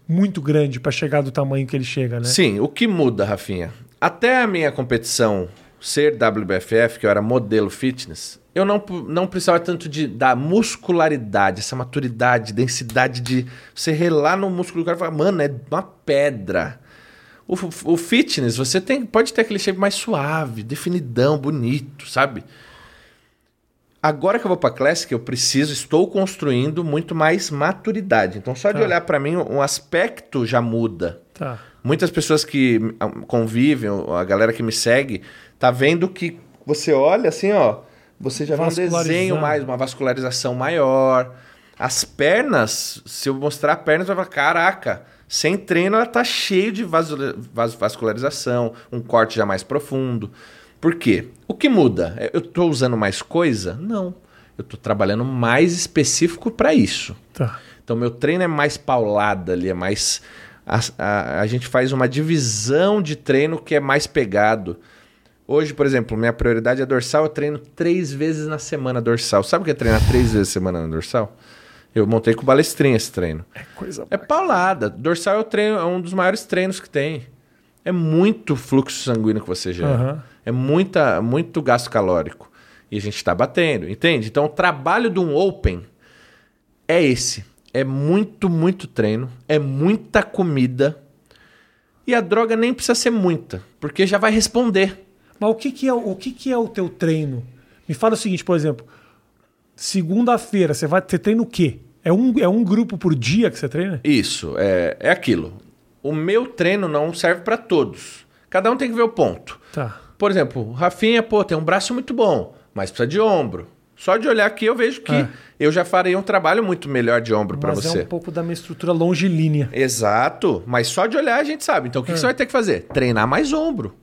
muito grande pra chegar do tamanho que ele chega, né? Sim, o que muda, Rafinha? Até a minha competição ser WBFF, que eu era modelo fitness, eu não, não precisava tanto de, da muscularidade, essa maturidade, densidade de você relar no músculo do cara e falar, mano, é uma pedra. O, o fitness, você tem, pode ter aquele shape mais suave, definidão, bonito, sabe? Agora que eu vou pra Classic, eu preciso, estou construindo muito mais maturidade. Então, só de Tá. olhar pra mim, um aspecto já muda. Tá. Muitas pessoas que convivem, a galera que me segue, tá vendo que você olha assim, ó, você já vê um desenho mais, uma vascularização maior. As pernas, se eu mostrar a perna, você vai falar, caraca, sem treino ela tá cheio de vascularização, um corte já mais profundo. Por quê? O que muda? É, Eu tô usando mais coisa? Não. Eu tô trabalhando mais específico para isso. Tá. Então, meu treino é mais paulada ali, é mais. A, a, a gente faz uma divisão de treino que é mais pegado. Hoje, por exemplo, minha prioridade é dorsal, eu treino três vezes na semana dorsal. Sabe o que é treinar três vezes na semana na dorsal? Eu montei com balestrinha esse treino. É coisa. É paulada. Dorsal é, o treino, é um dos maiores treinos que tem. É muito fluxo sanguíneo que você gera. Aham. É muita, muito gasto calórico. E a gente está batendo, entende? Então, o trabalho de um Open é esse. É muito, muito treino. É muita comida. E a droga nem precisa ser muita, porque já vai responder. Mas o que, que, é, o que, que é o teu treino? Me fala o seguinte, por exemplo. Segunda-feira, você vai. Você treina o quê? É um, é um grupo por dia que você treina? Isso, é, é aquilo. o meu treino não serve para todos. Cada um tem que ver o ponto. Tá. Por exemplo, o Rafinha, pô, tem um braço muito bom, mas precisa de ombro. Só de olhar aqui eu vejo que É. eu já farei um trabalho muito melhor de ombro para Mas você. é um pouco da minha estrutura longilínea. Exato, mas só de olhar a gente sabe. Então o que, É. que você vai ter que fazer? Treinar mais ombro.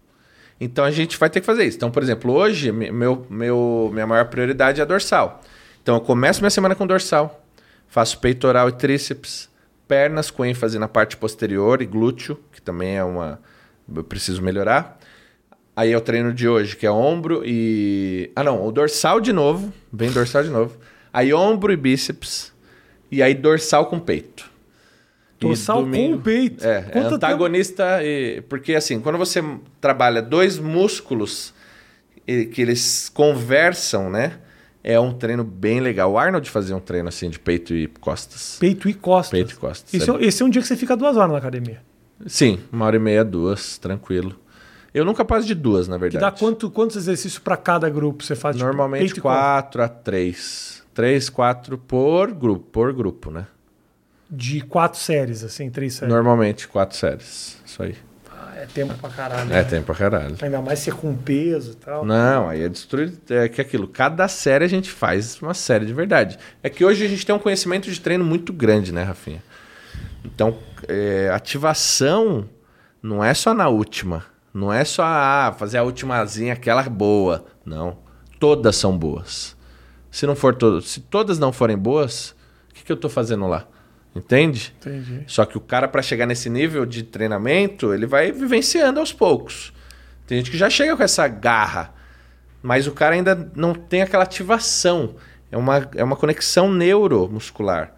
Então a gente vai ter que fazer isso. Então, por exemplo, hoje me- meu, meu, minha maior prioridade é a dorsal. Então eu começo minha semana com dorsal, faço peitoral e tríceps, pernas com ênfase na parte posterior e glúteo, que também é uma. Eu preciso melhorar. Aí é o treino de hoje, que é ombro e. Ah, não, o dorsal de novo. Vem dorsal de novo. Aí ombro e bíceps. E aí dorsal com peito. Dorsal com peito. É, é antagonista. E, porque assim, quando você trabalha dois músculos e- que eles conversam, né? É um treino bem legal. O Arnold fazia um treino assim de peito e costas. Peito e costas. Peito e costas. Esse, é, esse é um dia que você fica duas horas na academia. Sim, uma hora e meia, duas, tranquilo. Eu nunca passo de duas, na Que verdade. dá quanto, quantos exercícios para cada grupo você faz? Tipo, Normalmente costas? quatro a três. Três, quatro por grupo, por grupo, né? De quatro séries, assim, três séries. Normalmente quatro séries. Isso aí. Ah, é tempo pra caralho. É né? tempo pra caralho. Ainda mais se é com peso e tal. Não, aí é destruir. É que aquilo, cada série a gente faz uma série de verdade. É que hoje a gente tem um conhecimento de treino muito grande, né, Rafinha? Então, é, ativação não é só na última. Não é só ah, fazer a ultimazinha, aquela boa. Não. Todas são boas. Se não for todas, se todas não forem boas, o que, que eu tô fazendo lá? Entende? Entendi. Só que o cara, para chegar nesse nível de treinamento, ele vai vivenciando aos poucos. Tem gente que já chega com essa garra, mas o cara ainda não tem aquela ativação. É uma, é uma conexão neuromuscular.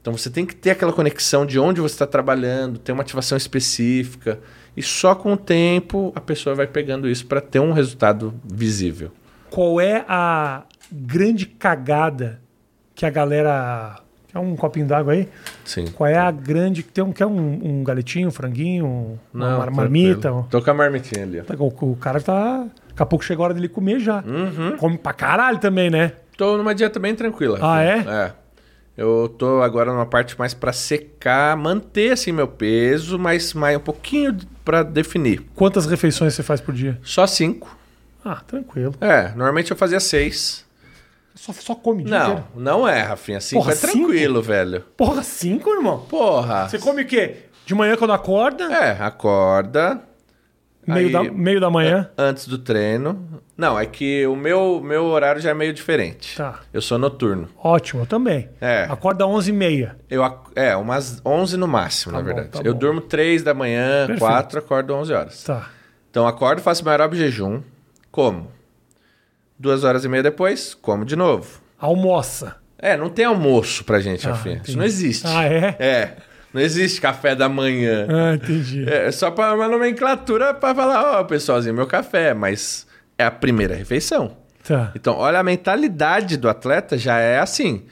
Então você tem que ter aquela conexão de onde você está trabalhando, ter uma ativação específica. E só com o tempo a pessoa vai pegando isso para ter um resultado visível. Qual é a grande cagada que a galera. Quer um copinho d'água aí? Sim. Qual é a grande. Tem um, quer um, um galetinho, um franguinho, uma mar- tranquilo. marmita? um- Tô com a marmitinha ali. ó. O, o cara tá. Daqui a pouco chega a hora dele comer já. Uhum. Come pra caralho também, né? Tô numa dieta bem tranquila. Ah, Rafinha. é? Eu tô agora numa parte mais pra secar, manter assim meu peso, mas mais um pouquinho pra definir. Quantas refeições você faz por dia? Só cinco. Ah, tranquilo. É, normalmente eu fazia seis. Só, só come o dia Não, inteiro. não é, Rafinha. Cinco Porra, é tranquilo, velho. Porra, cinco, irmão? Porra. Você come o quê? De manhã quando acorda? É, acorda. meio, aí- da, meio da manhã? Antes do treino. Não, é que o meu, meu horário já é meio diferente. Tá. Eu sou noturno. Ótimo, eu também. É. Acorda às 11h30. Eu, é, umas 11 no máximo, Tá na bom, verdade. tá eu bom. durmo 3 da manhã, Perfeito. 4, acordo 11 horas. Tá. Então acordo, faço meu aeróbio jejum, como. Duas horas e meia depois, como de novo. Almoça. É, não tem almoço pra gente, Ah. Isso não existe. Ah, é? É, não existe café da manhã. Ah, entendi. É só para uma nomenclatura pra falar, ó, pessoalzinho, meu café, mas é a primeira refeição. Tá. Então, olha, a mentalidade do atleta já é assim.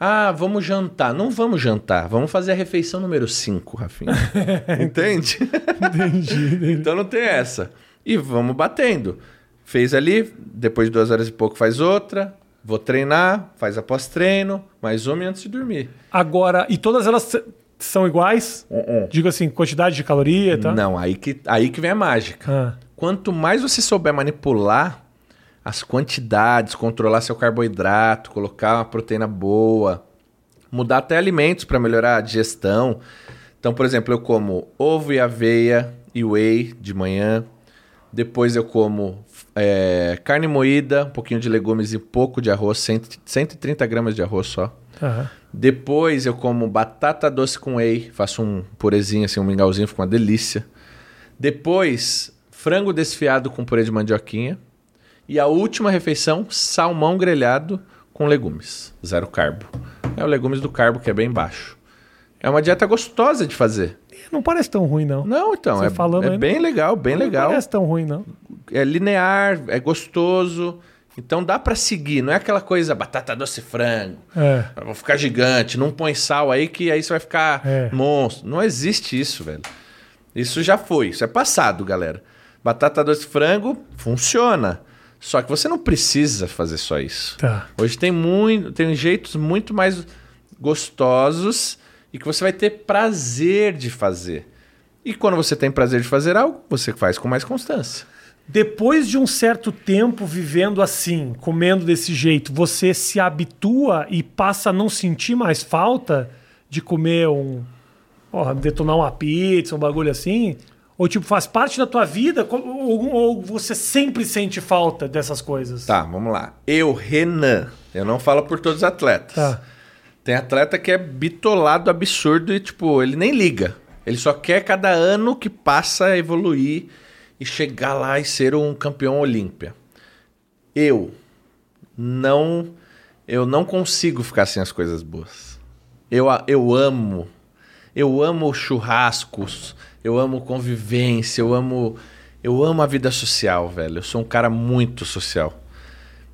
Ah, vamos jantar. Não vamos jantar. Vamos fazer a refeição número 5, Rafinha. Entende? Entendi. entendi. então não tem essa. E vamos batendo. Fez ali, depois de duas horas e pouco faz outra. Vou treinar, faz após treino, mais uma e antes de dormir. Agora, e todas elas são iguais? Digo assim, quantidade de caloria, tá? Não, aí que, aí que vem a mágica. Ah, Quanto mais você souber manipular as quantidades, controlar seu carboidrato, colocar uma proteína boa, mudar até alimentos para melhorar a digestão. Então, por exemplo, eu como ovo e aveia e whey de manhã. Depois eu como é, carne moída, um pouquinho de legumes e pouco de arroz, 100 130 gramas de arroz só. tá. Depois eu como batata doce com whey, faço um purezinho, assim, um mingauzinho, fica uma delícia. Depois, frango desfiado com purê de mandioquinha. E a última refeição, salmão grelhado com legumes, zero carbo. É o legumes do carbo que é bem baixo. É uma dieta gostosa de fazer. Não parece tão ruim, não. Não, então, Você é, falando é aí, bem legal, bem Não legal. parece tão ruim, não. É linear, é gostoso. Então dá pra seguir, não é aquela coisa batata doce frango. É. Vou ficar gigante, não põe sal aí que aí você vai ficar É. monstro. Não existe isso, velho. Isso já foi, isso é passado, galera. Batata doce frango funciona. Só que você não precisa fazer só isso. Tá. Hoje tem muito, tem jeitos muito mais gostosos e que você vai ter prazer de fazer. E quando você tem prazer de fazer algo, você faz com mais constância. Depois de um certo tempo vivendo assim, comendo desse jeito, você se habitua e passa a não sentir mais falta de comer um. Porra, detonar uma pizza, um bagulho assim? Ou tipo, faz parte da tua vida? Ou, ou você sempre sente falta dessas coisas? Tá, vamos lá. Eu, Renan, eu não falo por todos os atletas. Tá. Tem atleta que é bitolado absurdo e, tipo, ele nem liga. Ele só quer cada ano que passa evoluir e chegar lá e ser um campeão olímpia. Eu não eu não consigo ficar sem as coisas boas. Eu, eu amo eu amo churrascos, eu amo convivência, eu amo eu amo a vida social, velho. Eu sou um cara muito social.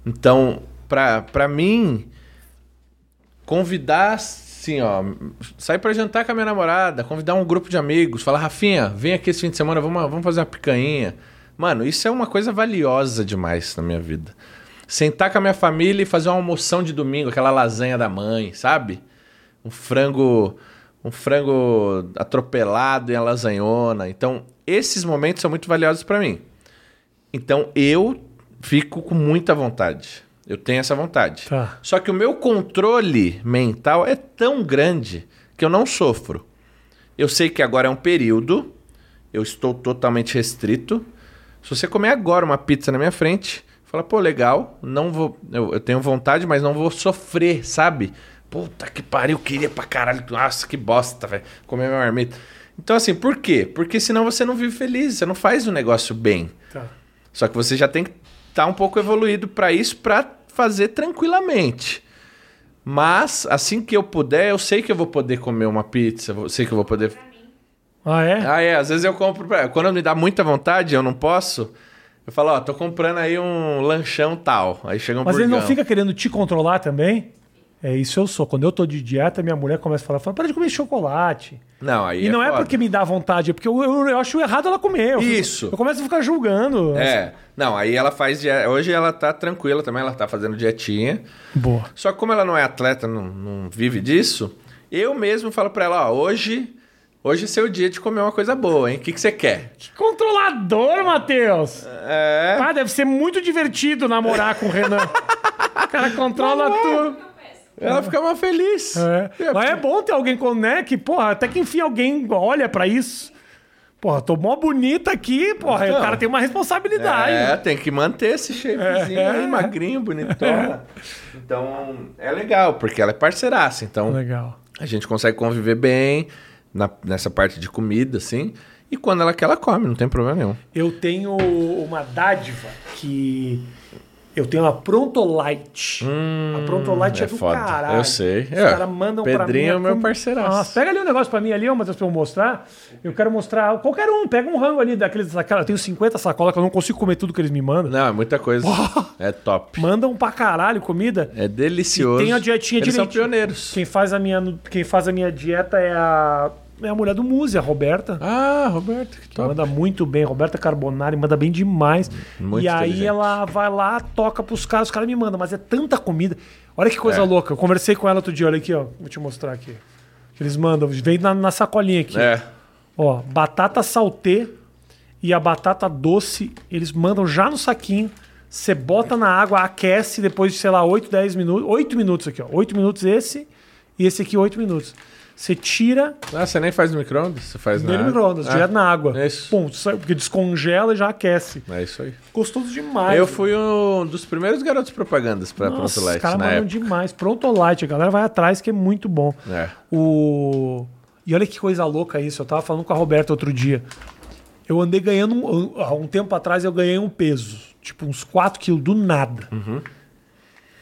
Então, pra, pra mim, convidar, assim, ó, sair pra jantar com a minha namorada, convidar um grupo de amigos, falar, Rafinha, vem aqui esse fim de semana, vamos, vamos fazer uma picanha. Mano, isso é uma coisa valiosa demais na minha vida. Sentar com a minha família e fazer uma almoção de domingo, aquela lasanha da mãe, sabe? Um frango, um frango atropelado em lasanhona. Então, esses momentos são muito valiosos pra mim. Então, eu fico com muita vontade. Eu tenho essa vontade. Tá. Só que o meu controle mental é tão grande que eu não sofro. Eu sei que agora é um período, eu estou totalmente restrito. Se você comer agora uma pizza na minha frente, fala, pô, legal, não vou, eu, eu tenho vontade, mas não vou sofrer, sabe? Puta que pariu, queria pra caralho, nossa, que bosta, velho, comer minha marmita. Então, assim, por quê? Porque senão você não vive feliz, você não faz o negócio bem. Tá. Só que você já tem que estar um pouco evoluído para isso, para fazer tranquilamente. Mas assim que eu puder, eu sei que eu vou poder comer uma pizza, eu sei que eu vou poder. Ah, é? Ah, é, às vezes eu compro. Pra... Quando me dá muita vontade, eu não posso. Eu falo, ó, tô comprando aí um lanchão tal. Aí chega um Mas ele não burgão. fica querendo te controlar também? É isso eu sou. Quando eu tô de dieta, minha mulher começa a falar, fala, para de comer chocolate. Não, aí E não é foda. porque me dá vontade, é porque eu, eu, eu acho errado ela comer. Eu fico- Isso. eu começo a ficar julgando. É, não, aí ela faz dieta. Hoje ela tá tranquila também, ela tá fazendo dietinha. Boa. Só que como ela não é atleta, não, não vive disso, eu mesmo falo pra ela, ó, hoje, hoje é seu dia de comer uma coisa boa, hein? O que, que você quer? Que controlador, Matheus! É. Ah, deve ser muito divertido namorar com o Renan. O cara controla tudo. Ela fica mais feliz. É. Mas é bom ter alguém com, né? Que, porra, até que enfim alguém olha pra isso. Porra, tô mó bonita aqui, porra. Então. o cara tem uma responsabilidade. É, tem que manter esse shapezinho É. aí, magrinho, bonitona. Então, é legal, porque ela é parceiraça. Então, Legal. a gente consegue conviver bem na- nessa parte de comida, assim. E quando ela quer, ela come, não tem problema nenhum. Eu tenho uma dádiva que. Eu tenho uma Prontolite. a Prontolite é, é do foda. caralho. Eu sei. Os É. caras mandam pra mim. Pedrinho é a meu parceiraço. Nossa, pega ali um negócio pra mim ali, Matheus, pra eu mostrar. Eu quero mostrar. Qualquer um, pega um rango ali daqueles. Daquela, eu tenho 50 sacolas que eu não consigo comer tudo que eles me mandam. Não, é muita coisa. É top. Mandam pra caralho comida. É delicioso. E tem a dietinha Eles são direitinho. pioneiros. Quem faz a minha, quem faz a minha dieta é a, é a mulher do Muse, a Roberta. Ah, Roberto, que top. manda muito bem, Roberta Carbonari manda bem demais. Muito e aí ela vai lá, toca pros caras, os caras me mandam, mas é tanta comida. Olha que coisa É. louca. Eu conversei com ela outro dia, olha aqui, ó. Vou te mostrar aqui. Eles mandam, vem na, na sacolinha aqui. É. Ó, batata saltê e a batata doce, eles mandam já no saquinho. Você bota na água, aquece depois de, sei lá, 8, 10 minutos. 8 minutos aqui, ó. 8 minutos esse e esse aqui 8 minutos. Você tira Ah, você nem faz no micro-ondas? Você faz nem na no micro-ondas, Ah, direto na água. É isso. Pum, porque descongela e já aquece. É isso aí. Gostoso demais. Eu fui um dos primeiros garotos propagandas pra Nossa, Pronto os Light caras na mandam demais. Pronto Light, a galera vai atrás que é muito bom. É. O... E olha que coisa louca isso. Eu tava falando com a Roberta outro dia. Eu andei ganhando. Um, há um tempo atrás eu ganhei um peso. Tipo, uns 4 quilos do nada. Uhum.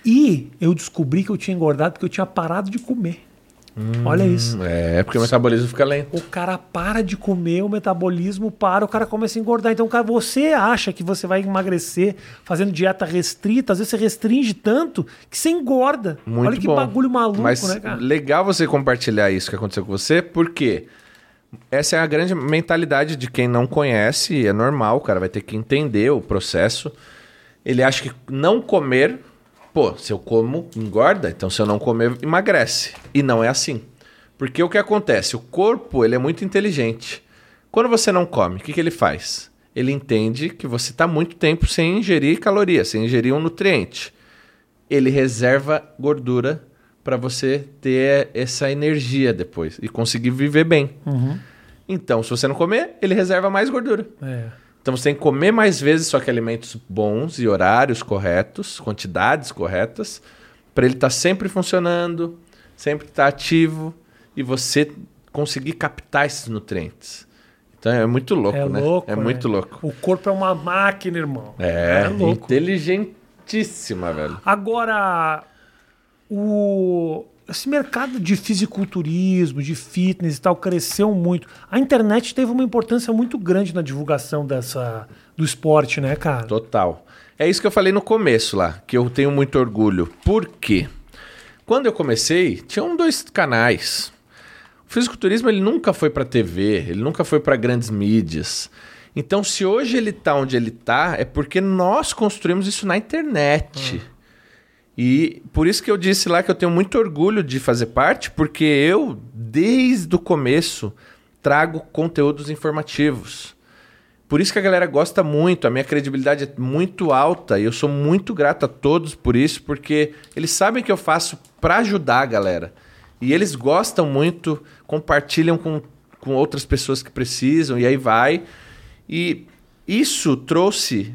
E eu descobri que eu tinha engordado porque eu tinha parado de comer. Olha isso. É, porque o metabolismo fica lento. O cara para de comer, o metabolismo para, o cara começa a engordar. Então, cara, você acha que você vai emagrecer fazendo dieta restrita, às vezes você restringe tanto que você engorda. Muito Olha que bom. bagulho maluco, Mas né, cara? legal você compartilhar isso que aconteceu com você, porque essa é a grande mentalidade de quem não conhece, e é normal, o cara vai ter que entender o processo. Ele acha que não comer, pô, se eu como, engorda, então se eu não comer, emagrece. E não é assim. Porque o que acontece? O corpo, ele é muito inteligente. Quando você não come, o que, que ele faz? Ele entende que você está muito tempo sem ingerir caloria, sem ingerir um nutriente. Ele reserva gordura para você ter essa energia depois e conseguir viver bem. Uhum. Então, se você não comer, ele reserva mais gordura. É. Então você tem que comer mais vezes, só que alimentos bons e horários corretos, quantidades corretas, para ele estar tá sempre funcionando, sempre estar tá ativo e você conseguir captar esses nutrientes. Então é muito louco, É né? louco, é né? muito louco. O corpo é uma máquina, irmão. É, louco. inteligentíssima, velho. Agora, o esse mercado de fisiculturismo, de fitness e tal, cresceu muito. A internet teve uma importância muito grande na divulgação dessa, do esporte, né, cara? Total. É isso que eu falei no começo lá, que eu tenho muito orgulho. Por quê? Quando eu comecei, tinha um dois canais. O fisiculturismo ele nunca foi para TV, ele nunca foi para grandes mídias. Então, se hoje ele tá onde ele tá, é porque nós construímos isso na internet. E por isso que eu disse lá que eu tenho muito orgulho de fazer parte, porque eu, desde o começo, trago conteúdos informativos. Por isso que a galera gosta muito, a minha credibilidade é muito alta e eu sou muito grato a todos por isso, porque eles sabem que eu faço para ajudar a galera. E eles gostam muito, compartilham com, com outras pessoas que precisam, e aí vai. E isso trouxe.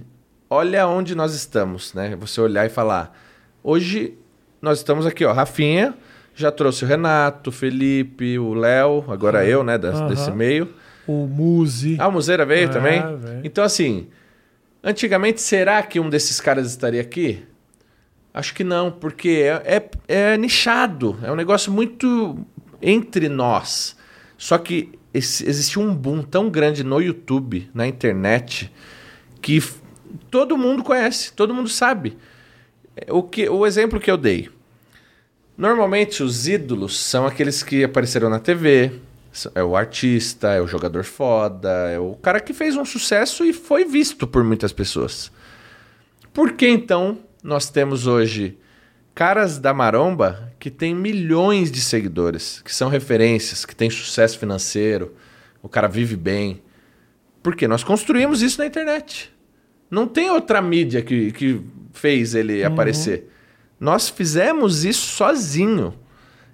Olha onde nós estamos, né? Você olhar e falar. Hoje nós estamos aqui, ó. Rafinha já trouxe o Renato, o Felipe, o Léo, agora eu, né? Desse meio. O Muse. Ah, o Muzeira veio É, também? veio. Então, assim, antigamente, será que um desses caras estaria aqui? Acho que não, porque é, é, é nichado. É um negócio muito entre nós. Só que esse- existe um boom tão grande no YouTube, na internet, que todo mundo conhece, todo mundo sabe. O, que, o exemplo que eu dei. Normalmente os ídolos são aqueles que apareceram na TV. É o artista, é o jogador foda, é o cara que fez um sucesso e foi visto por muitas pessoas. Por que então nós temos hoje caras da maromba que têm milhões de seguidores, que são referências, que têm sucesso financeiro, o cara vive bem? Porque nós construímos isso na internet. Não tem outra mídia que, que fez ele aparecer. Nós fizemos isso sozinho.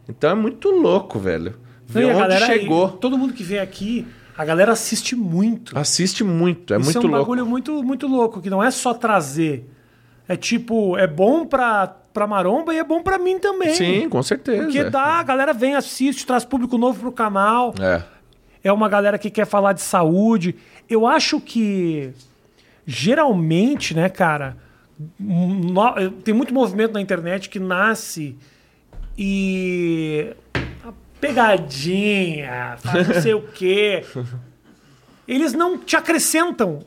Então é muito louco, velho. Ver Não, onde galera- chegou. Todo mundo que vem aqui, a galera assiste muito. Assiste muito, é Isso muito é um louco. bagulho muito, muito louco, que não é só trazer. É tipo, é bom pra, pra maromba e é bom pra mim também. Sim, com certeza. Porque dá, a galera vem, assiste, traz público novo pro canal. É. É uma galera que quer falar de saúde. Eu acho que geralmente, né, cara, no- tem muito movimento na internet que nasce e a pegadinha, não sei o quê. Eles não te acrescentam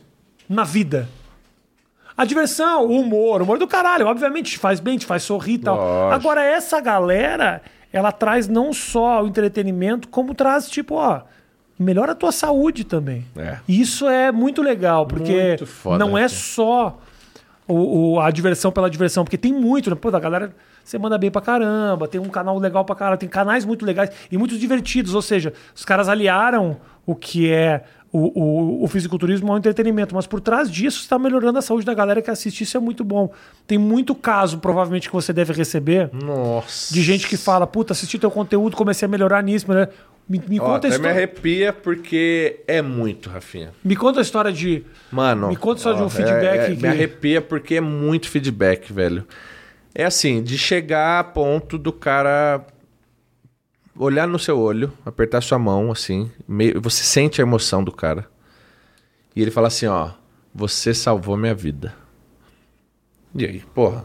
na vida. A diversão, o humor, o humor do caralho, obviamente te faz bem, te faz sorrir e tal. Lógico. Agora, essa galera, ela traz não só o entretenimento, como traz, tipo, ó, melhora a tua saúde também. É. Isso é muito legal, porque Muito foda, não é cara. só o, o- a diversão pela diversão, porque tem muito, né? Pô, da galera, você manda bem pra caramba, tem um canal legal pra caramba, tem canais muito legais e muito divertidos, ou seja, os caras aliaram o que é o, o, o fisiculturismo ao entretenimento, mas por trás disso está melhorando a saúde da galera que assiste, isso é muito bom. Tem muito caso, provavelmente, que você deve receber Nossa. de gente que fala, puta, assisti teu conteúdo, comecei a melhorar nisso, melhorar. Me, me Ó, conta a até me história. arrepia porque é muito, Rafinha. Me conta a história de. Mano. Me conta só de um ó, feedback é- é- que- Me arrepia porque é muito feedback, velho. É assim, de chegar a ponto do cara olhar no seu olho, apertar sua mão, assim, meio, você sente a emoção do cara. E ele fala assim, ó, você salvou minha vida. E aí, porra,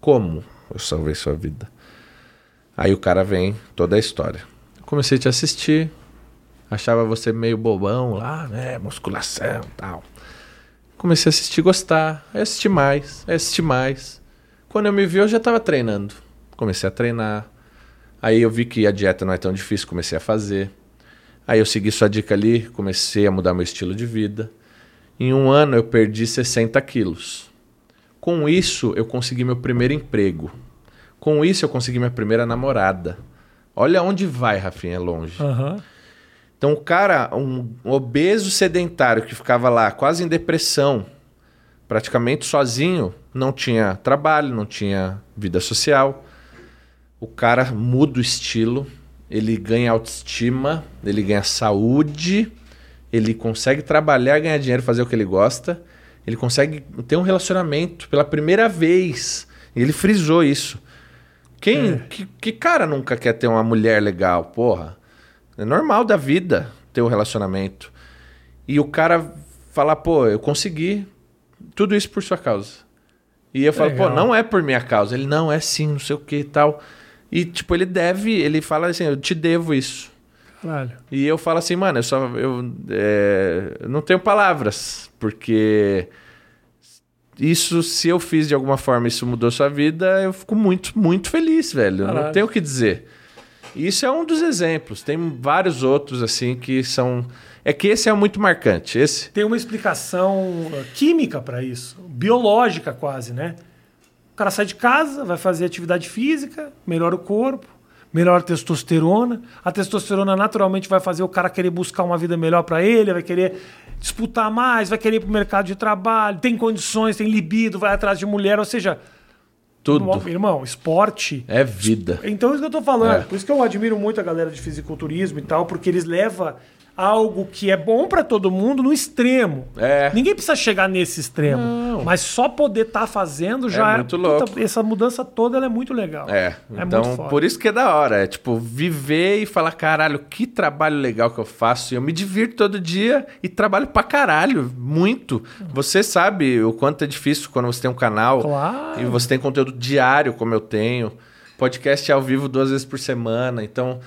como eu salvei sua vida? Aí o cara vem, toda a história. Comecei a te assistir, achava você meio bobão lá, né, musculação tal. Comecei a assistir gostar, aí assisti mais, aí assisti mais. Quando eu me vi, eu já tava treinando. Comecei a treinar. Aí eu vi que a dieta não é tão difícil, comecei a fazer. Aí eu segui sua dica ali, comecei a mudar meu estilo de vida. Em um ano eu perdi 60 quilos. Com isso, eu consegui meu primeiro emprego. Com isso, eu consegui minha primeira namorada. Olha onde vai, Rafinha, longe. Aham. Então o cara, um obeso sedentário que ficava lá quase em depressão, praticamente sozinho, não tinha trabalho, não tinha vida social. O cara muda o estilo, ele ganha autoestima, ele ganha saúde, ele consegue trabalhar, ganhar dinheiro, fazer o que ele gosta, ele consegue ter um relacionamento pela primeira vez. Ele frisou isso. Quem, É. que, que cara nunca quer ter uma mulher legal, porra? É normal da vida ter um relacionamento. E o cara falar, pô, eu consegui tudo isso por sua causa. E eu falo, pô, Legal. não é por minha causa. Ele, não, é sim, não sei o que e tal. E, tipo, ele deve, ele fala assim, eu te devo isso. Caralho. E eu falo assim, mano, eu só. Eu, é, eu não tenho palavras, porque. Isso, se eu fiz de alguma forma, isso mudou sua vida, eu fico muito, muito feliz, velho. Eu Não Caralho. tenho o que dizer. Isso é um dos exemplos. Tem vários outros, assim, que são. É que esse é muito marcante. Esse. Tem uma explicação química para isso, biológica quase, né? O cara sai de casa, vai fazer atividade física, melhora o corpo, melhora a testosterona. A testosterona naturalmente vai fazer o cara querer buscar uma vida melhor para ele, vai querer disputar mais, vai querer ir pro mercado de trabalho, tem condições, tem libido, vai atrás de mulher, ou seja, Tudo. irmão, esporte É vida. então, isso que eu tô falando. É. Por isso que eu admiro muito a galera de fisiculturismo e tal, porque eles levam algo que é bom pra todo mundo no extremo. É. Ninguém precisa chegar nesse extremo. Não. Mas só poder estar fazendo já É muito louco. essa mudança toda ela é muito legal. É, muito então por isso que é da hora. É tipo, viver e falar, caralho, que trabalho legal que eu faço. E eu me divirto todo dia e trabalho pra caralho, muito. Você sabe o quanto é difícil quando você tem um canal Claro. e você tem conteúdo diário, como eu tenho. Podcast ao vivo duas vezes por semana. Então,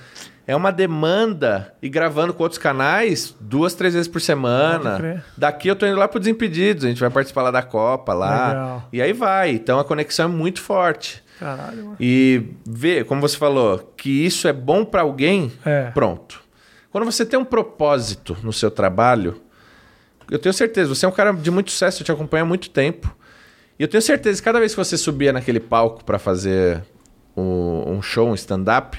é uma demanda. E gravando com outros canais duas, três vezes por semana. Daqui eu tô indo lá pro Desimpedidos. A gente vai participar lá da Copa lá. Legal. E aí vai. Então a conexão é muito forte. Caralho, mano. E ver, como você falou, que isso é bom pra alguém, É. pronto. Quando você tem um propósito no seu trabalho, eu tenho certeza, você é um cara de muito sucesso, eu te acompanho há muito tempo. E eu tenho certeza que cada vez que você subia naquele palco pra fazer um, um show, um stand-up,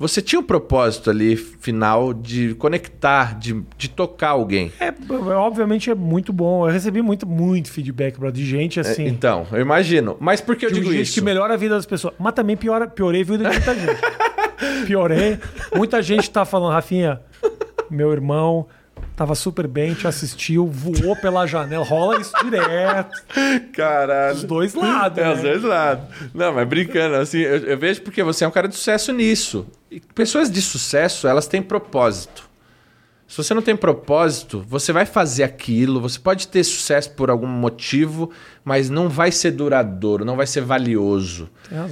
você tinha um propósito ali final de conectar, de, de tocar alguém. É, obviamente é muito bom. Eu recebi muito, muito feedback, bro, de gente assim. Então, eu imagino. Mas por que eu de digo gente isso? que melhora a vida das pessoas. Mas também piora, piorei a vida de muita gente. Piorei. Muita gente tá falando, Rafinha, meu irmão tava super bem, te assistiu, voou pela janela. Rola isso direto. Caralho. Dos dois lados. É, né? os dois lados. Não, mas brincando, assim, eu, eu vejo porque você é um cara de sucesso nisso. E pessoas de sucesso, elas têm propósito. Se você não tem propósito, você vai fazer aquilo, você pode ter sucesso por algum motivo, mas não vai ser duradouro, não vai ser valioso.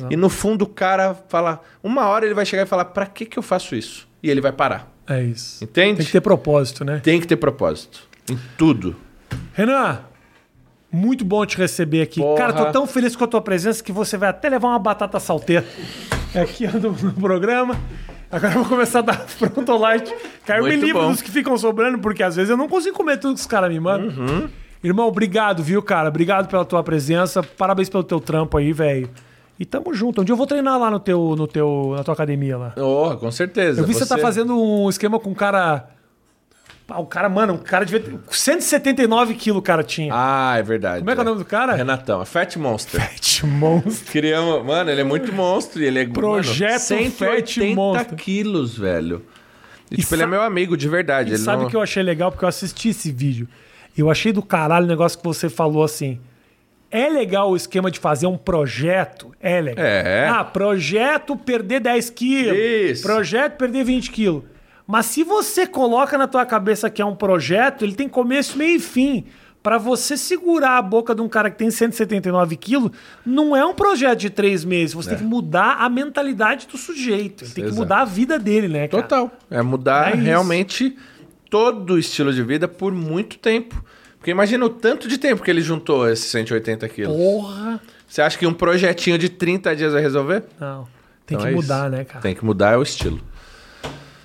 E no fundo o cara fala, uma hora ele vai chegar e falar, pra que que eu faço isso? E ele vai parar. É isso. Entende? Tem que ter propósito, né? Tem que ter propósito. Em tudo. Renan, muito bom te receber aqui. Porra. Cara, tô tão feliz com a tua presença que você vai até levar uma batata salteira aqui no, no programa. Agora eu vou começar a dar frontolite. Cara, eu me livro bom. dos que ficam sobrando, porque às vezes eu não consigo comer tudo que os caras me mandam. Uhum. Irmão, obrigado, viu, cara? Obrigado pela tua presença. Parabéns pelo teu trampo aí, velho. E tamo junto. Um dia eu vou treinar lá no teu, no teu, na tua academia lá. Oh, com certeza. Eu vi que você tá fazendo um esquema com um cara. Ah, o cara, mano, um cara devia ter. 179 quilos o cara tinha. Ah, é verdade. Como é que é o nome do cara? Renatão, é Fat Monster. Fat Monster. Criamos, mano, ele é muito monstro e ele é Projeto mano, Fat 180 Monster. quilos, velho. E, E tipo, ele é meu amigo de verdade. E ele sabe o não... que eu achei legal? Porque eu assisti esse vídeo. Eu achei do caralho o negócio que você falou assim. É legal o esquema de fazer um projeto? É legal. É. Ah, projeto perder 10 quilos. Isso. Projeto perder 20 quilos. Mas se você coloca na tua cabeça que é um projeto, ele tem começo, meio e fim. Pra você segurar a boca de um cara que tem 179 quilos, não é um projeto de três meses. Você tem que mudar a mentalidade do sujeito. Ele tem que É. Exato. mudar a vida dele, né, cara? Total. É mudar É realmente todo o estilo de vida por muito tempo. Porque imagina o tanto de tempo que ele juntou esses 180 quilos. Porra! Você acha que um projetinho de 30 dias vai resolver? Não. Tem Então que é mudar, isso. né, cara? Tem que mudar o estilo.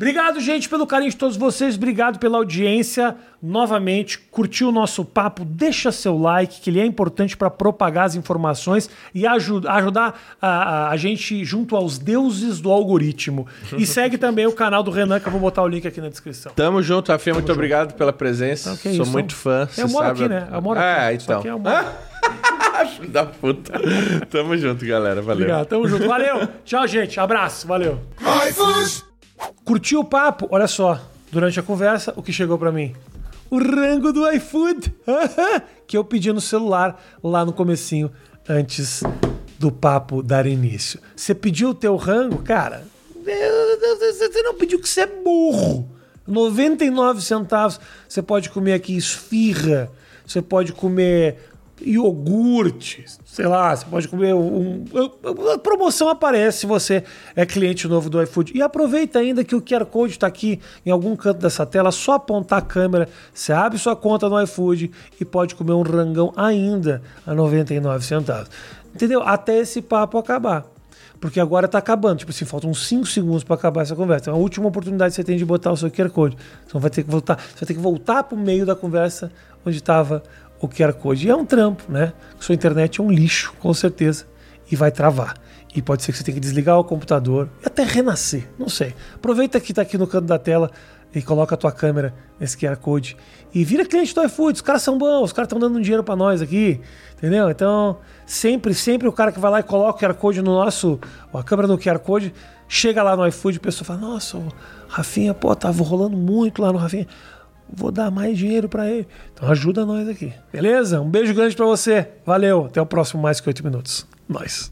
Obrigado, gente, pelo carinho de todos vocês. Obrigado pela audiência. Novamente, curtiu o nosso papo? Deixa seu like, que ele é importante para propagar as informações e ajuda, ajudar a, a, a, gente junto aos deuses do algoritmo. E segue também o canal do Renan, que eu vou botar o link aqui na descrição. Tamo junto, Rafinha. Muito junto. obrigado pela presença. Então, Sou isso? muito fã. Eu moro sabe. aqui, né? Eu moro aqui. É, então. Filho da puta. Tamo junto, galera. Valeu. Obrigado, tamo junto. Valeu. Tchau, gente. Abraço. Valeu. Curtiu o papo? Olha só. Durante a conversa, o que chegou para mim? o rango do iFood que eu pedi no celular lá no comecinho antes do papo dar início. Você pediu o teu rango, cara? Você não pediu que você é burro. 99 centavos. Você pode comer aqui esfirra, você pode comer iogurte, sei lá, você pode comer um, a promoção aparece se você é cliente novo do iFood. E aproveita ainda que o QR Code está aqui em algum canto dessa tela, só apontar a câmera, você abre sua conta no iFood e pode comer um rangão ainda a 99 centavos. Entendeu? Até esse papo acabar. Porque agora está acabando. Tipo assim, faltam 5 segundos para acabar essa conversa. É a última oportunidade que você tem de botar o seu QR Code. Você vai ter que voltar, você vai ter que voltar para o meio da conversa onde estava o QR Code. E é um trampo, né? Sua internet é um lixo, com certeza, e vai travar. E pode ser que você tenha que desligar o computador e até renascer, não sei. Aproveita que está aqui no canto da tela e coloca a tua câmera nesse QR Code e vira cliente do iFood. Os caras são bons, os caras estão dando dinheiro para nós aqui, entendeu? Então, sempre, sempre o cara que vai lá e coloca o QR Code no nosso, a câmera no QR Code, chega lá no iFood e a pessoa fala: Nossa, o Rafinha, pô, tava rolando muito lá no Rafinha vou dar mais dinheiro para ele. Então ajuda nós aqui. Beleza? Um beijo grande para você. Valeu. Até o próximo Mais Que 8 Minutos. Nós.